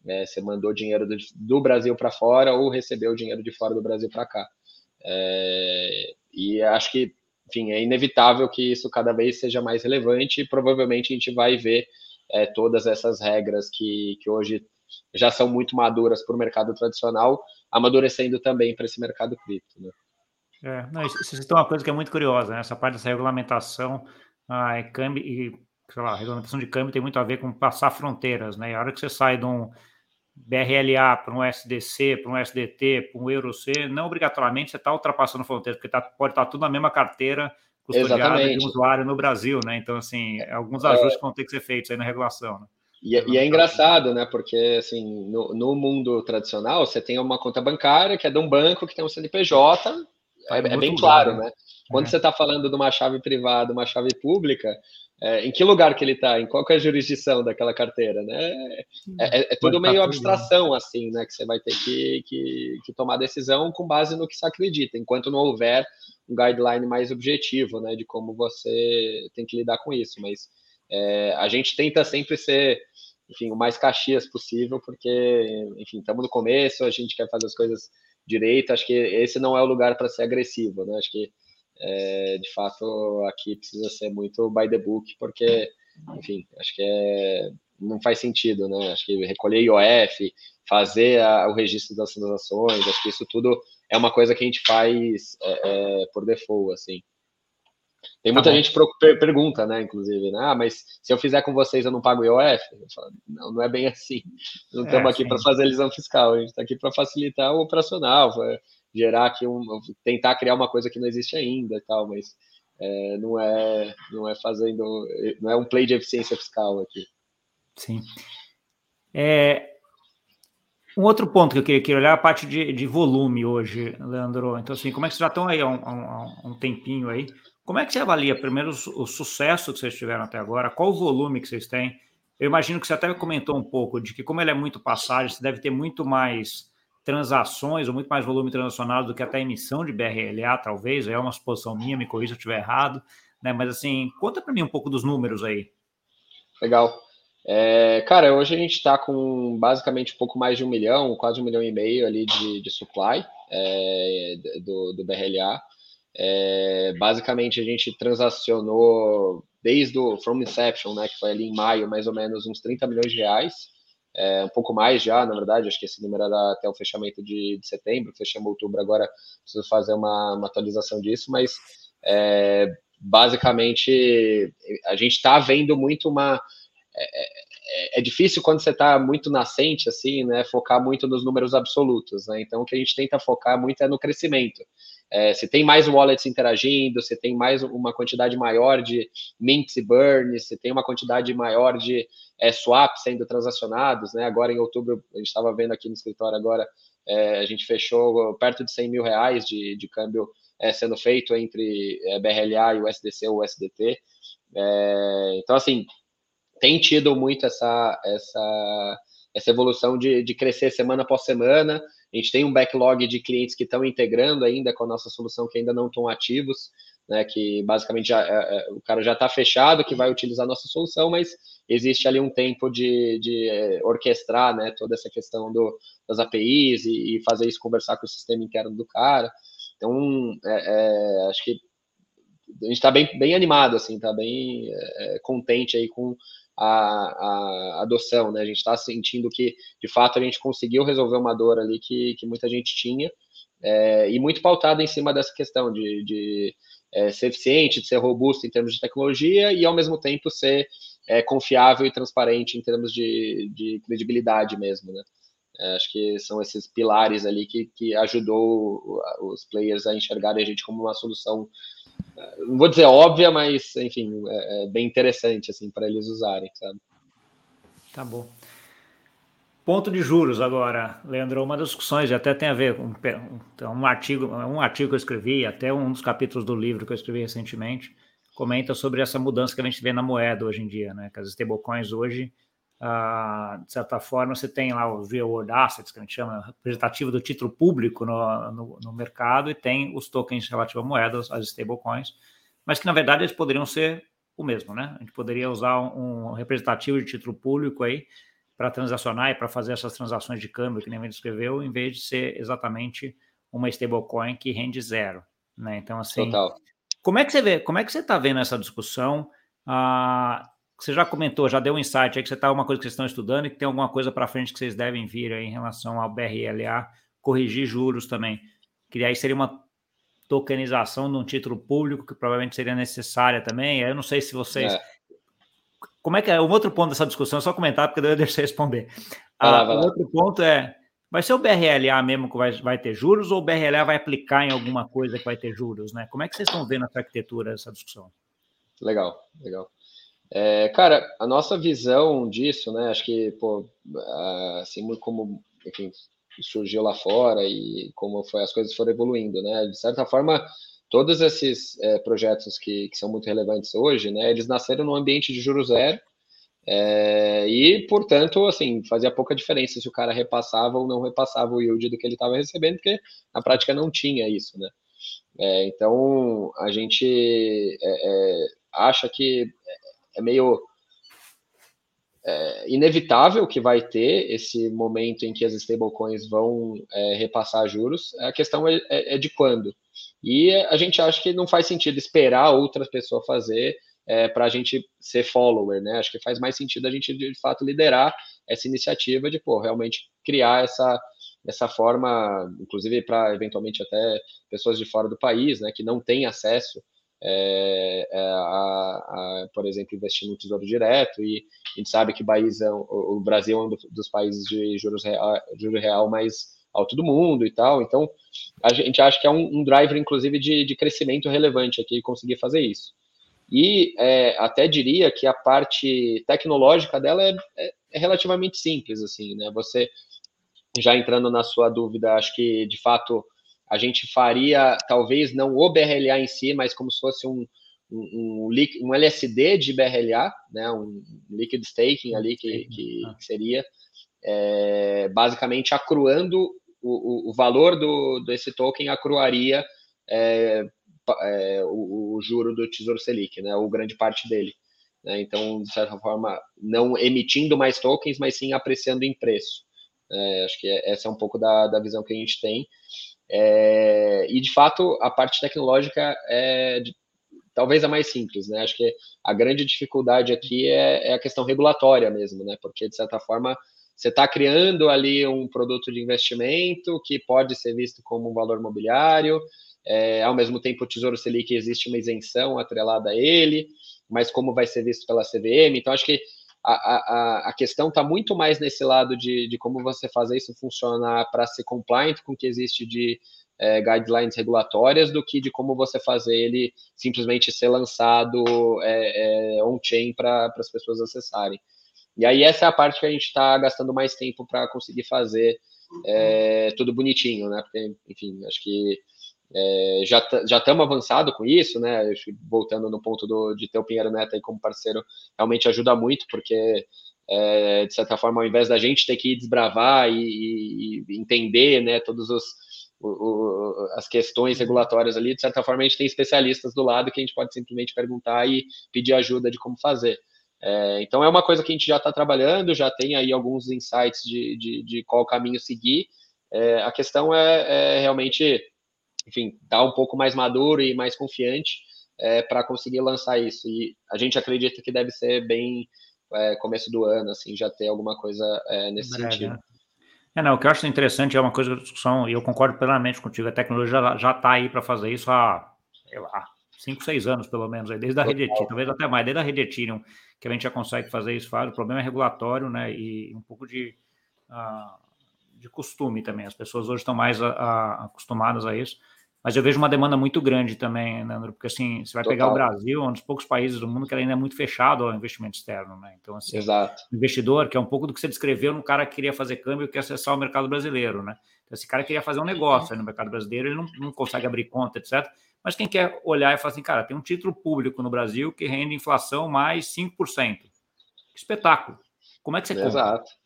É, você mandou dinheiro do, do Brasil para fora ou recebeu dinheiro de fora do Brasil para cá. É, e acho que enfim, é inevitável que isso cada vez seja mais relevante e provavelmente a gente vai ver é, todas essas regras que, que hoje já são muito maduras para o mercado tradicional, amadurecendo também para esse mercado cripto. Né?
É, não, isso, isso é uma coisa que é muito curiosa, né? essa parte dessa regulamentação ah, e, câmbio, e sei lá, a regulamentação de câmbio tem muito a ver com passar fronteiras, né? E a hora que você sai de um BRLA para um SDC, para um SDT, para um EuroC, não obrigatoriamente você está ultrapassando fronteiras, porque tá, pode estar tá tudo na mesma carteira custodiada de um usuário no Brasil, né? Então, assim, alguns ajustes é... vão ter que ser feitos aí na regulação, né?
E, é, e, é engraçado, né? Porque assim, no, no, mundo tradicional, você tem uma conta bancária que é de um banco que tem um CNPJ, é, é bem claro, né? né? Quando é. você está falando de uma chave privada, uma chave pública, é, em que lugar que ele está? Em qual é a jurisdição daquela carteira, né? É, é, é tudo meio né? abstração, assim, né? Que você vai ter que, que, que, tomar decisão com base no que se acredita, enquanto não houver um guideline mais objetivo, né? De como você tem que lidar com isso. Mas é, a gente tenta sempre ser, enfim, o mais caxias possível, porque, enfim, estamos no começo, a gente quer fazer as coisas direito. Acho que esse não é o lugar para ser agressivo, né? Acho que é, de fato aqui precisa ser muito by the book, porque, enfim, acho que é, não faz sentido, né? Acho que recolher IOF, fazer a, o registro das transações, acho que isso tudo é uma coisa que a gente faz é, é, por default, assim. Tem muita tá gente que pergunta, né, inclusive, né? Ah, mas se eu fizer com vocês eu não pago IOF? Eu falo, não, não é bem assim. Não estamos é, aqui para fazer elisão fiscal, a gente está aqui para facilitar o operacional, gerar aqui um, tentar criar uma coisa que não existe ainda e tal, mas é, não é não é fazendo, não é um play de eficiência fiscal aqui.
Sim. É, um outro ponto que eu queria, queria olhar é a parte de, de, volume hoje, Leandro. Então, assim, como é que vocês já estão aí há um, há um tempinho aí? Como é que você avalia, primeiro, o, sucesso que vocês tiveram até agora? Qual o volume que vocês têm? Eu imagino que você até comentou um pouco de que, como ele é muito passagem, você deve ter muito mais transações, ou muito mais volume transacionado do que até emissão de BRLA, talvez. É uma suposição minha, me corrija se eu estiver errado. Né? Mas, assim, conta para mim um pouco dos números aí.
Legal. É, cara, hoje a gente está com basicamente um pouco mais de um milhão, quase um milhão e meio ali de, de supply é, do, do BRLA. É, basicamente, a gente transacionou desde o From Inception, né, que foi ali em maio, mais ou menos uns 30 milhões de reais, é, um pouco mais já, na verdade, acho que esse número era até o fechamento de, de setembro, fechamos outubro agora, preciso fazer uma, uma atualização disso, mas é, basicamente a gente está vendo muito uma. É, é, é difícil quando você está muito nascente, assim, né, focar muito nos números absolutos, né, então o que a gente tenta focar muito é no crescimento, é, se tem mais wallets interagindo, se tem mais uma quantidade maior de mints e burns, se tem uma quantidade maior de é, swaps sendo transacionados, né? Agora em outubro, a gente estava vendo aqui no escritório agora, é, a gente fechou perto de 100 mil reais de, de câmbio é, sendo feito entre é, BRLA e o ou USDT. É, então, assim, tem tido muito essa, essa, essa evolução de, de crescer semana após semana, a gente tem um backlog de clientes que estão integrando ainda com a nossa solução, que ainda não estão ativos, né? Que basicamente já, é, é o cara já está fechado, que vai utilizar a nossa solução, mas existe ali um tempo de, de é, orquestrar, né? Toda essa questão do, das APIs e, e, fazer isso conversar com o sistema interno do cara. Então, é, é, acho que a gente está bem, bem animado, assim, está bem é, contente aí com a, a adoção, né? A gente está sentindo que, de fato, a gente conseguiu resolver uma dor ali que, que muita gente tinha, é, e muito pautado em cima dessa questão de, de é, ser eficiente, de ser robusto em termos de tecnologia e, ao mesmo tempo, ser é, confiável e transparente em termos de, de credibilidade mesmo, né? Acho que são esses pilares ali que, que ajudou os players a enxergarem a gente como uma solução não vou dizer óbvia, mas enfim, é, é bem interessante assim para eles usarem, sabe?
Tá bom. Ponto de juros agora, Leandro, uma das discussões até tem a ver com um, um artigo, um artigo que eu escrevi, até um dos capítulos do livro que eu escrevi recentemente, comenta sobre essa mudança que a gente vê na moeda hoje em dia, né? Que as stablecoins hoje ah, de certa forma, você tem lá os real world assets, que a gente chama representativo do título público no, no, no mercado, e tem os tokens relativos a moedas, as stablecoins, mas que na verdade eles poderiam ser o mesmo, né? A gente poderia usar um, um representativo de título público aí para transacionar e para fazer essas transações de câmbio que nem a gente escreveu, em vez de ser exatamente uma stablecoin que rende zero, né? Então assim, Total. como é que você vê? Como é que você está vendo essa discussão? Você já comentou, já deu um insight aí que você está uma coisa que vocês estão estudando e que tem alguma coisa para frente que vocês devem vir aí em relação ao BRLA, corrigir juros também. Que aí seria uma tokenização de um título público que provavelmente seria necessária também. Eu não sei se vocês. É. Como é que é? Um outro ponto dessa discussão, é só comentar, porque eu deixei responder. Vai lá, ah, vai lá. O outro ponto é: vai ser o BRLA mesmo que vai, vai ter juros ou o BRLA vai aplicar em alguma coisa que vai ter juros, né? Como é que vocês estão vendo essa arquitetura, essa discussão?
Legal, legal. É, cara, a nossa visão disso, né? Acho que, pô, assim como, enfim, surgiu lá fora e como foi as coisas foram evoluindo, né? De certa forma, todos esses é, projetos que, que, são muito relevantes hoje, né? Eles nasceram num ambiente de juros zero é, e, portanto, assim, fazia pouca diferença se o cara repassava ou não repassava o yield do que ele estava recebendo, porque na prática não tinha isso, né? É, então, a gente é, é acha que é meio é, inevitável que vai ter esse momento em que as stablecoins vão é, repassar juros. A questão é, é, é, de quando. E a gente acha que não faz sentido esperar outra pessoa fazer é, para a gente ser follower, né? Acho que faz mais sentido a gente, de fato, liderar essa iniciativa de, pô, realmente criar essa, essa forma, inclusive para, eventualmente, até pessoas de fora do país, né, que não têm acesso é, é, a, a, por exemplo, investir no Tesouro Direto, e a gente sabe que é, o, o, Brasil é um dos países de juros real, juro real mais alto do mundo e tal, então a gente acha que é um, um driver, inclusive, de, de, crescimento relevante aqui, conseguir fazer isso. E é, até diria que a parte tecnológica dela é, é, é relativamente simples, assim, né, você já entrando na sua dúvida, acho que de fato a gente faria, talvez não o BRLA em si, mas como se fosse um, um, um, um LSD de BRLA, né, um liquid staking ali que, que, ah. que seria, é, basicamente acruando o, o, valor do, desse token acruaria é, é, o, o, juro do Tesouro Selic, né, ou grande parte dele. Né, então, de certa forma, não emitindo mais tokens, mas sim apreciando em preço. É, acho que essa é um pouco da, da visão que a gente tem. É, e de fato, a parte tecnológica é de, talvez a mais simples, né? Acho que a grande dificuldade aqui é, é a questão regulatória mesmo, né? Porque de certa forma você está criando ali um produto de investimento que pode ser visto como um valor mobiliário, é, ao mesmo tempo o Tesouro Selic existe uma isenção atrelada a ele, mas como vai ser visto pela CVM? Então acho que a, a, a questão está muito mais nesse lado de, de como você fazer isso funcionar para ser compliant com o que existe de é, guidelines regulatórias do que de como você fazer ele simplesmente ser lançado é, é, on-chain para as pessoas acessarem. E aí essa é a parte que a gente está gastando mais tempo para conseguir fazer é, tudo bonitinho, né? Porque, enfim, acho que é, já estamos avançado com isso, né? Voltando no ponto do, de ter o Pinheiro Neto aí como parceiro, realmente ajuda muito, porque é, de certa forma, ao invés da gente ter que desbravar e, e entender, né, o, as questões regulatórias ali, de certa forma a gente tem especialistas do lado que a gente pode simplesmente perguntar e pedir ajuda de como fazer. É, então é uma coisa que a gente já está trabalhando, já tem aí alguns insights de, de, de qual caminho seguir. É, a questão é, é realmente enfim, tá um pouco mais maduro e mais confiante é, para conseguir lançar isso. E a gente acredita que deve ser bem é, começo do ano, assim, já ter alguma coisa é, nesse sentido. Né?
É, não, o que eu acho interessante é uma coisa da discussão, e eu concordo plenamente contigo, a tecnologia já está aí para fazer isso há, sei lá, 5, 6 anos, pelo menos, aí, desde a Rede Ethereum, talvez até mais, desde a Rede Ethereum, que a gente já consegue fazer isso, faz. o problema é regulatório, né, e um pouco de, uh, de costume também, as pessoas hoje estão mais a, a, acostumadas a isso, mas eu vejo uma demanda muito grande também, né, porque assim, você vai Total. pegar o Brasil, um dos poucos países do mundo que ainda é muito fechado ao investimento externo, né? Então, assim,
Exato.
investidor, que é um pouco do que você descreveu no cara que queria fazer câmbio e quer acessar o mercado brasileiro, né? Então, esse cara queria fazer um negócio no mercado brasileiro, ele não, não consegue abrir conta, etc. Mas quem quer olhar e falar assim, cara, tem um título público no Brasil que rende inflação mais 5%. Que espetáculo. Como é que você compra? Exato.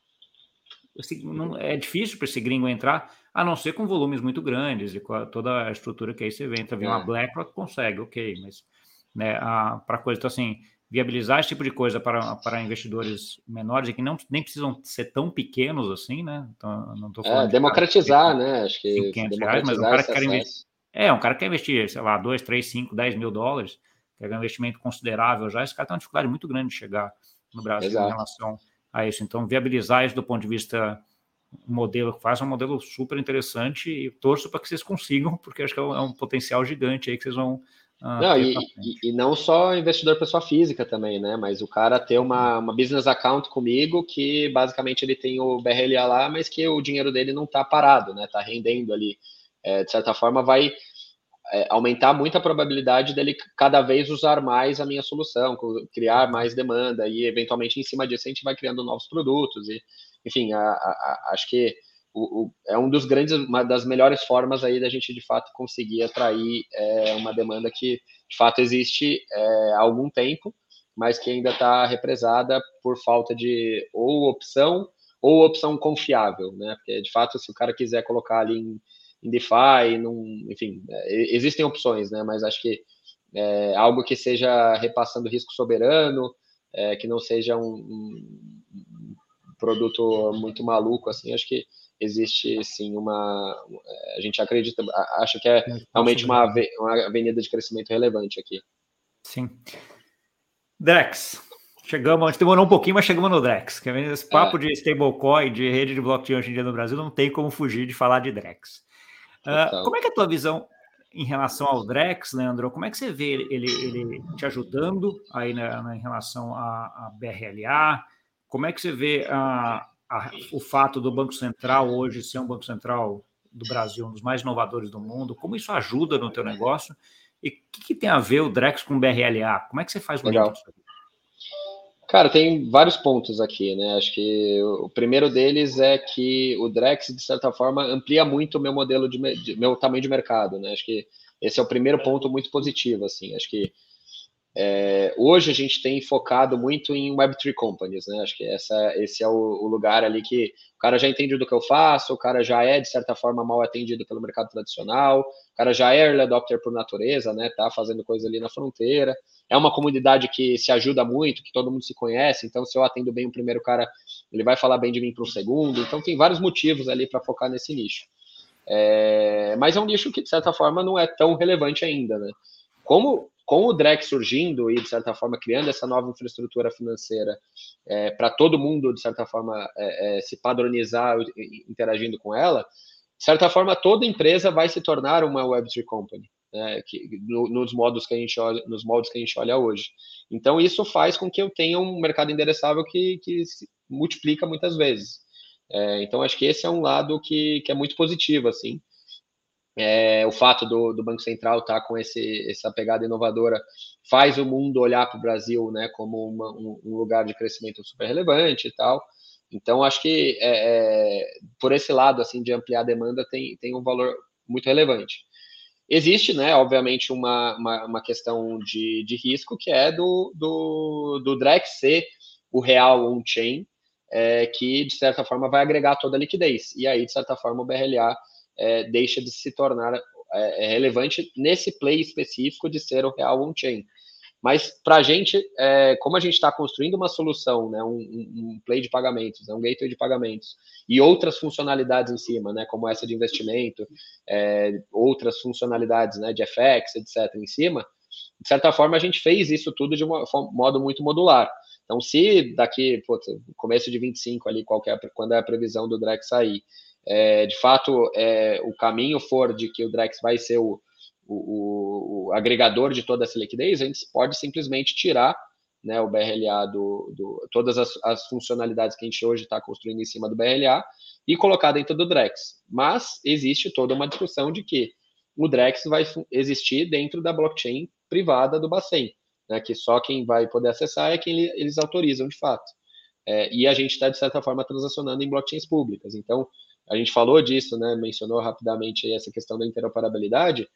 É difícil para esse gringo entrar a não ser com volumes muito grandes e com a, toda a estrutura que aí você vê. Então, é. uma BlackRock consegue, ok, mas né, para coisa, então, assim, viabilizar esse tipo de coisa para, para investidores menores e que não nem precisam ser tão pequenos assim, né? Então, não tô
falando é, democratizar, de né? Acho que
500 reais, mas um cara que quer investir, é, um cara que quer investir, sei lá, 2, 3, 5, 10 mil dólares, que é um investimento considerável já, esse cara tem uma dificuldade muito grande de chegar no Brasil Exato. em relação a isso. Então, viabilizar isso do ponto de vista modelo que faz um modelo super interessante e torço para que vocês consigam, porque acho que é um, é um potencial gigante aí que vocês vão.
Uh, não, e, e, e, não só investidor pessoa física também, né? Mas o cara ter uma, uma business account comigo que basicamente ele tem o BRLA lá, mas que o dinheiro dele não está parado, né? Está rendendo ali. É, de certa forma, vai é, aumentar muito a probabilidade dele cada vez usar mais a minha solução, criar mais demanda e eventualmente em cima disso a gente vai criando novos produtos e enfim, a, a, acho que o, o, é um dos grandes, uma das melhores formas aí da gente de fato conseguir atrair é, uma demanda que de fato existe é, há algum tempo, mas que ainda está represada por falta de ou opção ou opção confiável, né? Porque de fato, se o cara quiser colocar ali em, em DeFi, num, enfim, é, existem opções, né? Mas acho que é, algo que seja repassando risco soberano, é, que não seja um, um, produto muito maluco, assim, acho que existe sim uma. A gente acredita, acho que é realmente uma, uma avenida de crescimento relevante aqui.
Sim. Drex, chegamos, a gente demorou um pouquinho, mas chegamos no Drex. Esse papo é. de stablecoin, de rede de blockchain hoje em dia no Brasil, não tem como fugir de falar de Drex. Uh, como é que é a tua visão em relação ao Drex, Leandro? Como é que você vê ele, ele, ele te ajudando aí na, na em relação à, BRLA? Como é que você vê a, a, o fato do Banco Central hoje ser um Banco Central do Brasil, um dos mais inovadores do mundo? Como isso ajuda no teu negócio? E o que, que, tem a ver o Drex com o BRLA? Como é que você faz o
Legal. Cara, tem vários pontos aqui, né? Acho que o primeiro deles é que o Drex, de certa forma, amplia muito o meu modelo de, de meu tamanho de mercado, né? Acho que esse é o primeiro ponto muito positivo, assim. Acho que é, hoje a gente tem focado muito em Web3 companies, né? Acho que essa, esse é o, o, lugar ali que o cara já entende do que eu faço, o cara já é, de certa forma, mal atendido pelo mercado tradicional, o cara já é early adopter por natureza, né? Tá fazendo coisa ali na fronteira. É uma comunidade que se ajuda muito, que todo mundo se conhece, então se eu atendo bem o primeiro cara, ele vai falar bem de mim para o segundo. Então tem vários motivos ali para focar nesse nicho. É, mas é um nicho que, de certa forma, não é tão relevante ainda, né? Como com o Drex surgindo e, de certa forma, criando essa nova infraestrutura financeira é, para todo mundo, de certa forma, é, é, se padronizar interagindo com ela, de certa forma, toda empresa vai se tornar uma Web3 Company. Né, que, no, nos modos que a gente olha, nos moldes que a gente olha hoje. Então isso faz com que eu tenha um mercado endereçável que, que se multiplica muitas vezes. É, então acho que esse é um lado que, que é muito positivo assim é, o fato do, do, Banco Central estar tá com esse, essa pegada inovadora faz o mundo olhar para o Brasil né, como uma, um, um, lugar de crescimento super relevante e tal. Então, acho que é, é, por esse lado assim de ampliar a demanda tem, tem um valor muito relevante. Existe, né, obviamente, uma, uma, uma questão de, de risco que é do, do, do Drex ser o real on-chain, é, que de certa forma vai agregar toda a liquidez. E aí, de certa forma, o BRLA é, deixa de se tornar é, é, relevante nesse play específico de ser o real on-chain. Mas para a gente, é, como a gente está construindo uma solução, né, um, um, play de pagamentos, né, um gateway de pagamentos, e outras funcionalidades em cima, né, como essa de investimento, é, outras funcionalidades né, de FX, etc., em cima, de certa forma a gente fez isso tudo de um modo muito modular. Então, se daqui, putz, começo de 25 ali, qualquer, quando é a previsão do Drex sair, é, de fato é, o caminho for de que o Drex vai ser o, o, o, agregador de toda essa liquidez, a gente pode simplesmente tirar né, o BRLA do, do todas as, as, funcionalidades que a gente hoje está construindo em cima do BRLA e colocar dentro do Drex. Mas existe toda uma discussão de que o Drex vai existir dentro da blockchain privada do Bacen, né, que só quem vai poder acessar é quem eles autorizam de fato. É, e a gente está, de certa forma, transacionando em blockchains públicas. Então, a gente falou disso, né, mencionou rapidamente essa questão da interoperabilidade,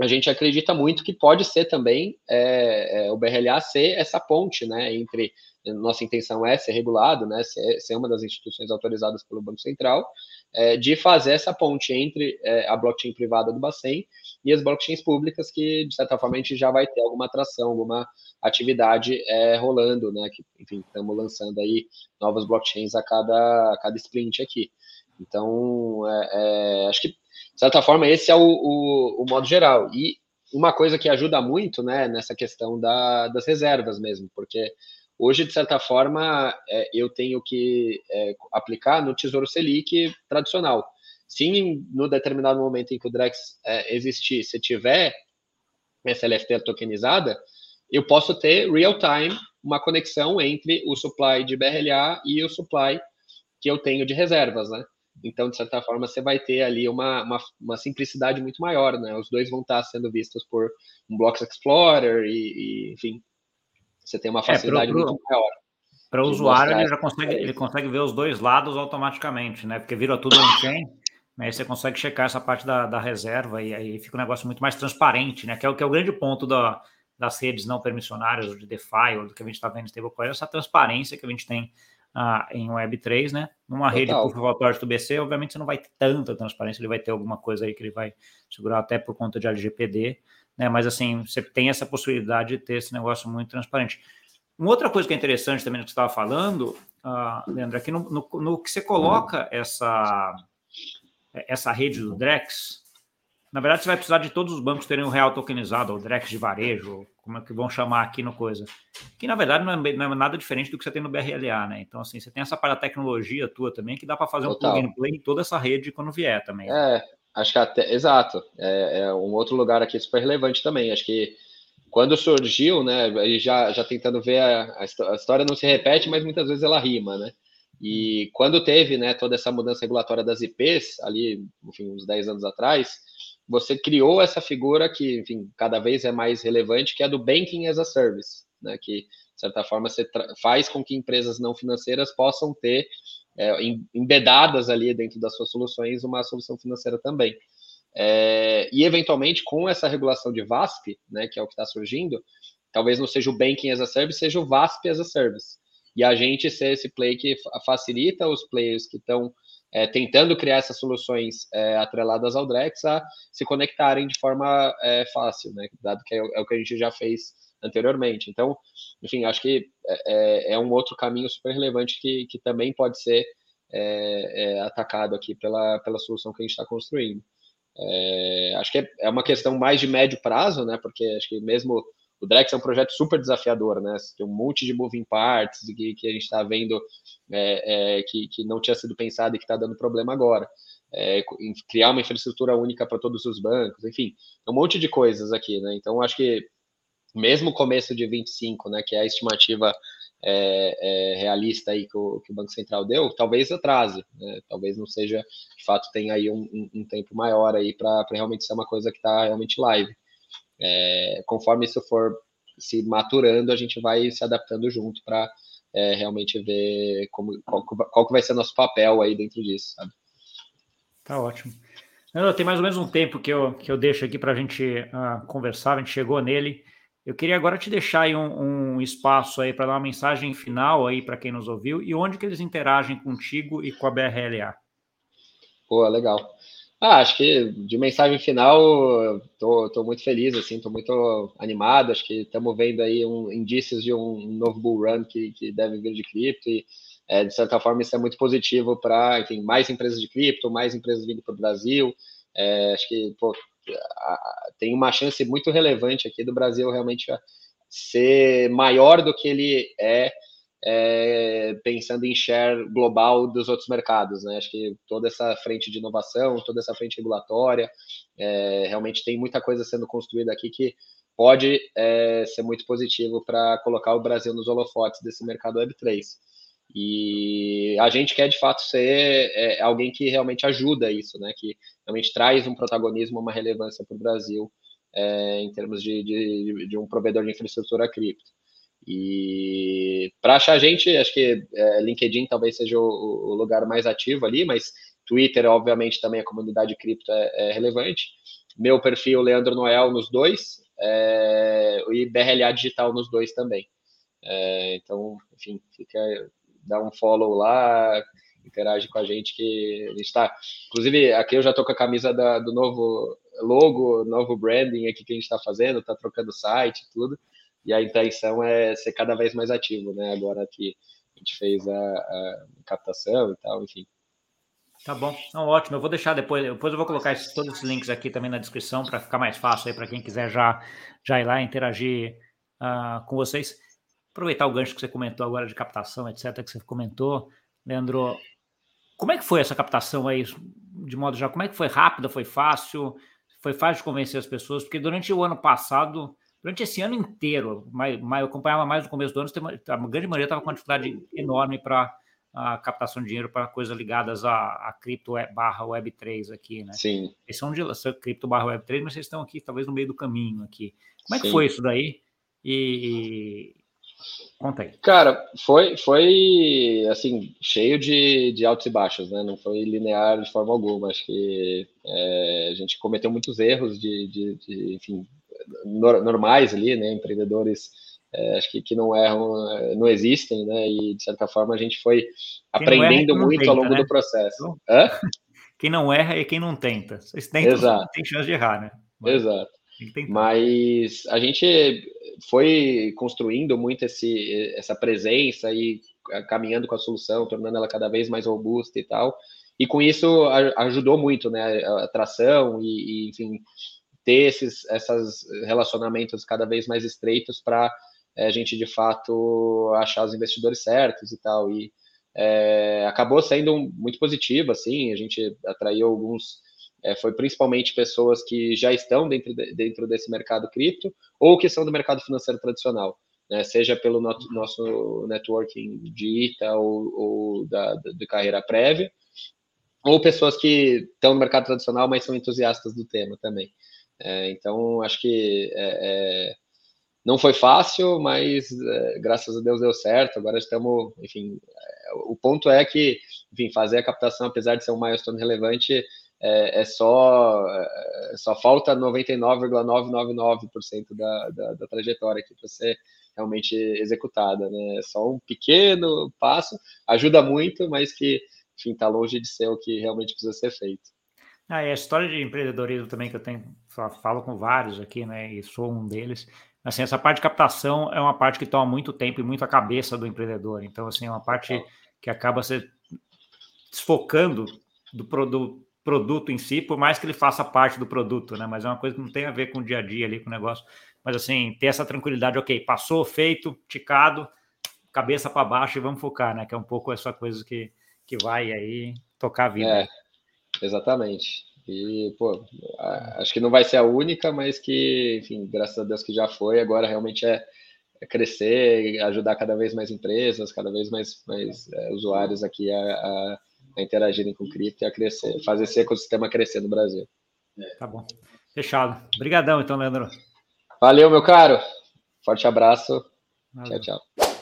a gente acredita muito que pode ser também é, é, o BRLA ser essa ponte, né, entre nossa intenção é ser regulado, né, ser, ser uma das instituições autorizadas pelo Banco Central, é, de fazer essa ponte entre é, a blockchain privada do Bacen e as blockchains públicas, que de certa forma a gente já vai ter alguma atração, alguma atividade é, rolando, né, que enfim estamos lançando aí novas blockchains a cada, a cada sprint aqui. Então, é, é, acho que, de certa forma, esse é o, o, o, modo geral. E uma coisa que ajuda muito né, nessa questão da, das reservas mesmo, porque hoje, de certa forma, é, eu tenho que é, aplicar no Tesouro Selic tradicional. Se no determinado momento em que o Drex é, existir, se tiver essa LFT tokenizada, eu posso ter real-time uma conexão entre o supply de BRLA e o supply que eu tenho de reservas, né? Então, de certa forma, você vai ter ali uma, uma, uma, simplicidade muito maior, né? Os dois vão estar sendo vistos por um Blocks Explorer e, e enfim, você tem uma facilidade é, pro, muito maior.
Para o usuário, ele já consegue, ele consegue ver os dois lados automaticamente, né? Porque vira tudo on-chain, né? Você consegue checar essa parte da, da reserva e aí fica um negócio muito mais transparente, né? Que é o, que é o grande ponto da, das redes não permissionárias, ou de DeFi, ou do que a gente está vendo em stablecoin, essa transparência que a gente tem ah, em Web3, né? Numa Total. rede por favor do BC, obviamente você não vai ter tanta transparência, ele vai ter alguma coisa aí que ele vai segurar até por conta de LGPD, né? Mas assim, você tem essa possibilidade de ter esse negócio muito transparente. Uma outra coisa que é interessante também no que você estava falando, uh, Leandro, é que no, no, no, que você coloca essa, essa rede do Drex, na verdade você vai precisar de todos os bancos terem o real tokenizado, o Drex de varejo, como é que vão chamar aqui no coisa. Que na verdade não é, não é nada diferente do que você tem no BRLA, né? Então, assim, você tem essa para tecnologia tua também que dá para fazer Total. um plug and play em toda essa rede quando vier também.
É, acho que até, exato. É, é um outro lugar aqui super relevante também. Acho que quando surgiu, né, já, já tentando ver a, a, história não se repete, mas muitas vezes ela rima, né? E quando teve, né, toda essa mudança regulatória das IPs, ali, enfim, uns 10 anos atrás, você criou essa figura que, enfim, cada vez é mais relevante, que é do Banking as a Service, né, que, de certa forma, você faz com que empresas não financeiras possam ter é, embedadas ali dentro das suas soluções uma solução financeira também. É, e, eventualmente, com essa regulação de VASP, né, que é o que está surgindo, talvez não seja o Banking as a Service, seja o VASP as a Service. E a gente ser esse play que facilita os players que estão é, tentando criar essas soluções é, atreladas ao Drex a se conectarem de forma é, fácil, né, dado que é, é, o que a gente já fez anteriormente. Então, enfim, acho que é, é, é um outro caminho super relevante que, que também pode ser atacado aqui pela, pela solução que a gente está construindo. É, acho que é, é, uma questão mais de médio prazo, né? Porque acho que mesmo o Drex é um projeto super desafiador, né? Tem um monte de moving parts que, que a gente está vendo é, é, que, que não tinha sido pensado e que está dando problema agora. É, criar uma infraestrutura única para todos os bancos, enfim, um monte de coisas aqui, né? Então, acho que mesmo começo de 25, né, que é a estimativa é, é, realista aí que o, que o, Banco Central deu, talvez atrase, né? talvez não seja, de fato, tenha aí um, um, um tempo maior aí para realmente ser uma coisa que está realmente live. É, conforme isso for se maturando, a gente vai se adaptando junto para é, realmente ver como, qual, qual que vai ser nosso papel aí dentro disso, sabe?
Tá ótimo. Tem mais ou menos um tempo que eu, que eu deixo aqui para a gente uh, conversar, a gente chegou nele. Eu queria agora te deixar aí um, um espaço aí para dar uma mensagem final aí para quem nos ouviu e onde que eles interagem contigo e com a BRLA.
Pô, legal. Ah, acho que de mensagem final, tô, tô muito feliz, assim, tô muito animado. Acho que estamos vendo aí um, indícios de um novo bull run que, que deve vir de cripto e, é, de certa forma, isso é muito positivo para, mais empresas de cripto, mais empresas vindo para o Brasil. É, acho que, pô, tem uma chance muito relevante aqui do Brasil realmente ser maior do que ele é, é, pensando em share global dos outros mercados. Né? Acho que toda essa frente de inovação, toda essa frente regulatória, é, realmente tem muita coisa sendo construída aqui que pode é, ser muito positivo para colocar o Brasil nos holofotes desse mercado Web3. E a gente quer de fato ser é, alguém que realmente ajuda isso, né? Que realmente traz um protagonismo, uma relevância para o Brasil é, em termos de, de, de, um provedor de infraestrutura cripto. E para achar a gente, acho que é, LinkedIn talvez seja o, o, lugar mais ativo ali, mas Twitter, obviamente, também a comunidade cripto é, é relevante. Meu perfil, Leandro Noel, nos dois, é, e BRLA Digital nos dois também. É, então, enfim, fica dá um follow lá, interage com a gente que a gente está. Inclusive, aqui eu já estou com a camisa da, do novo logo, novo branding aqui que a gente está fazendo, está trocando site tudo. E a intenção é ser cada vez mais ativo, né? Agora que a gente fez a, a captação e tal, enfim.
Tá bom, não, ótimo. Eu vou deixar depois, depois eu vou colocar esses, todos esses links aqui também na descrição para ficar mais fácil aí para quem quiser já, já ir lá interagir uh, com vocês aproveitar o gancho que você comentou agora de captação, etc., que você comentou, Leandro. Como é que foi essa captação aí, de modo já? Como é que foi rápida? Foi fácil? Foi fácil de convencer as pessoas? Porque durante o ano passado, durante esse ano inteiro, mais, mais, eu acompanhava mais no começo do ano, a grande maioria estava com uma dificuldade enorme para a captação de dinheiro para coisas ligadas a, a cripto barra Web3 aqui, né?
Sim.
Eles são de cripto barra Web3, mas vocês estão aqui talvez no meio do caminho aqui. Como é que Sim. foi isso daí? E, Conta aí.
Cara, foi, foi assim, cheio de, de altos e baixos, né? Não foi linear de forma alguma. Acho que é, a gente cometeu muitos erros de, de, de enfim, normais ali, né? Empreendedores é, acho que, que não erram, é, não existem, né? E de certa forma a gente foi aprendendo erra, muito tenta, ao longo né? do processo.
Hã? Quem não erra é quem não tenta. Vocês tentam, Exato. tem chance de errar, né?
Mas Exato. Mas a gente foi construindo muito esse, essa presença e caminhando com a solução, tornando ela cada vez mais robusta e tal. E com isso ajudou muito, né? A atração e, e enfim, ter esses essas relacionamentos cada vez mais estreitos para é, a gente de fato achar os investidores certos e tal. E é, acabou sendo muito positivo, assim, a gente atraiu alguns, é, foi principalmente pessoas que já estão dentro, de, dentro desse mercado cripto ou que são do mercado financeiro tradicional. Né, seja pelo no, nosso networking de ITA ou, ou da, de carreira prévia, ou pessoas que estão no mercado tradicional, mas são entusiastas do tema também. É, então, acho que é, é não foi fácil, mas é, graças a Deus deu certo. Agora estamos, enfim, é, o ponto é que, enfim, fazer a captação, apesar de ser um milestone relevante, é, só só falta 99,999% da, da, da trajetória aqui para ser realmente executada, né? Só um pequeno passo, ajuda muito, mas que, enfim, está longe de ser o que realmente precisa ser feito.
Ah, e a história de empreendedorismo também que eu tenho, falo com vários aqui, né? E sou um deles. Assim, essa parte de captação é uma parte que toma muito tempo e muito a cabeça do empreendedor. Então, assim, é uma parte que acaba se desfocando do, do produto em si, por mais que ele faça parte do produto, né? Mas é uma coisa que não tem a ver com o dia a dia ali, com o negócio. Mas, assim, ter essa tranquilidade, ok, passou, feito, ticado, cabeça para baixo e vamos focar, né? Que é um pouco essa coisa que, que vai aí tocar a vida. É,
exatamente. E, pô, acho que não vai ser a única, mas que, enfim, graças a Deus que já foi, agora realmente é, é crescer, ajudar cada vez mais empresas, cada vez mais, mais é, usuários aqui a, a, a, interagirem com cripto e a crescer, fazer esse ecossistema crescer no Brasil.
Tá bom. Fechado. Obrigadão, então, Leandro.
Valeu, meu caro. Forte abraço. Valeu. Tchau, tchau.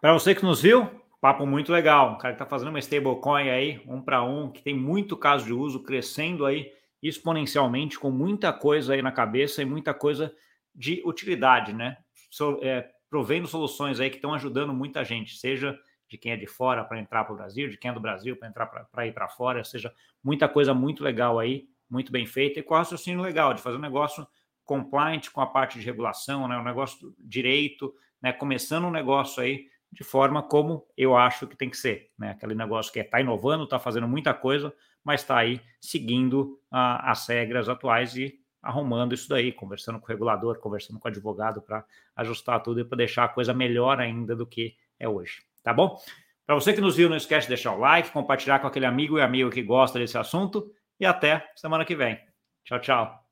Para você que nos viu, Papo muito legal. Cara que está fazendo uma stablecoin aí, um para um, que tem muito caso de uso, crescendo aí exponencialmente, com muita coisa aí na cabeça e muita coisa de utilidade, né? So, é, provendo soluções aí que estão ajudando muita gente, seja de quem é de fora para entrar para o Brasil, de quem é do Brasil para entrar para ir para fora, seja muita coisa muito legal aí, muito bem feita e com raciocínio legal de fazer um negócio compliant com a parte de regulação, né? Um negócio direito, né? Começando um negócio aí de forma como eu acho que tem que ser, né? Aquele negócio que é tá inovando, está fazendo muita coisa, mas está aí seguindo a, as regras atuais e arrumando isso daí, conversando com o regulador, conversando com o advogado para ajustar tudo e para deixar a coisa melhor ainda do que é hoje, tá bom? Para você que nos viu, não esquece de deixar o like, compartilhar com aquele amigo e amigo que gosta desse assunto e até semana que vem. Tchau, tchau.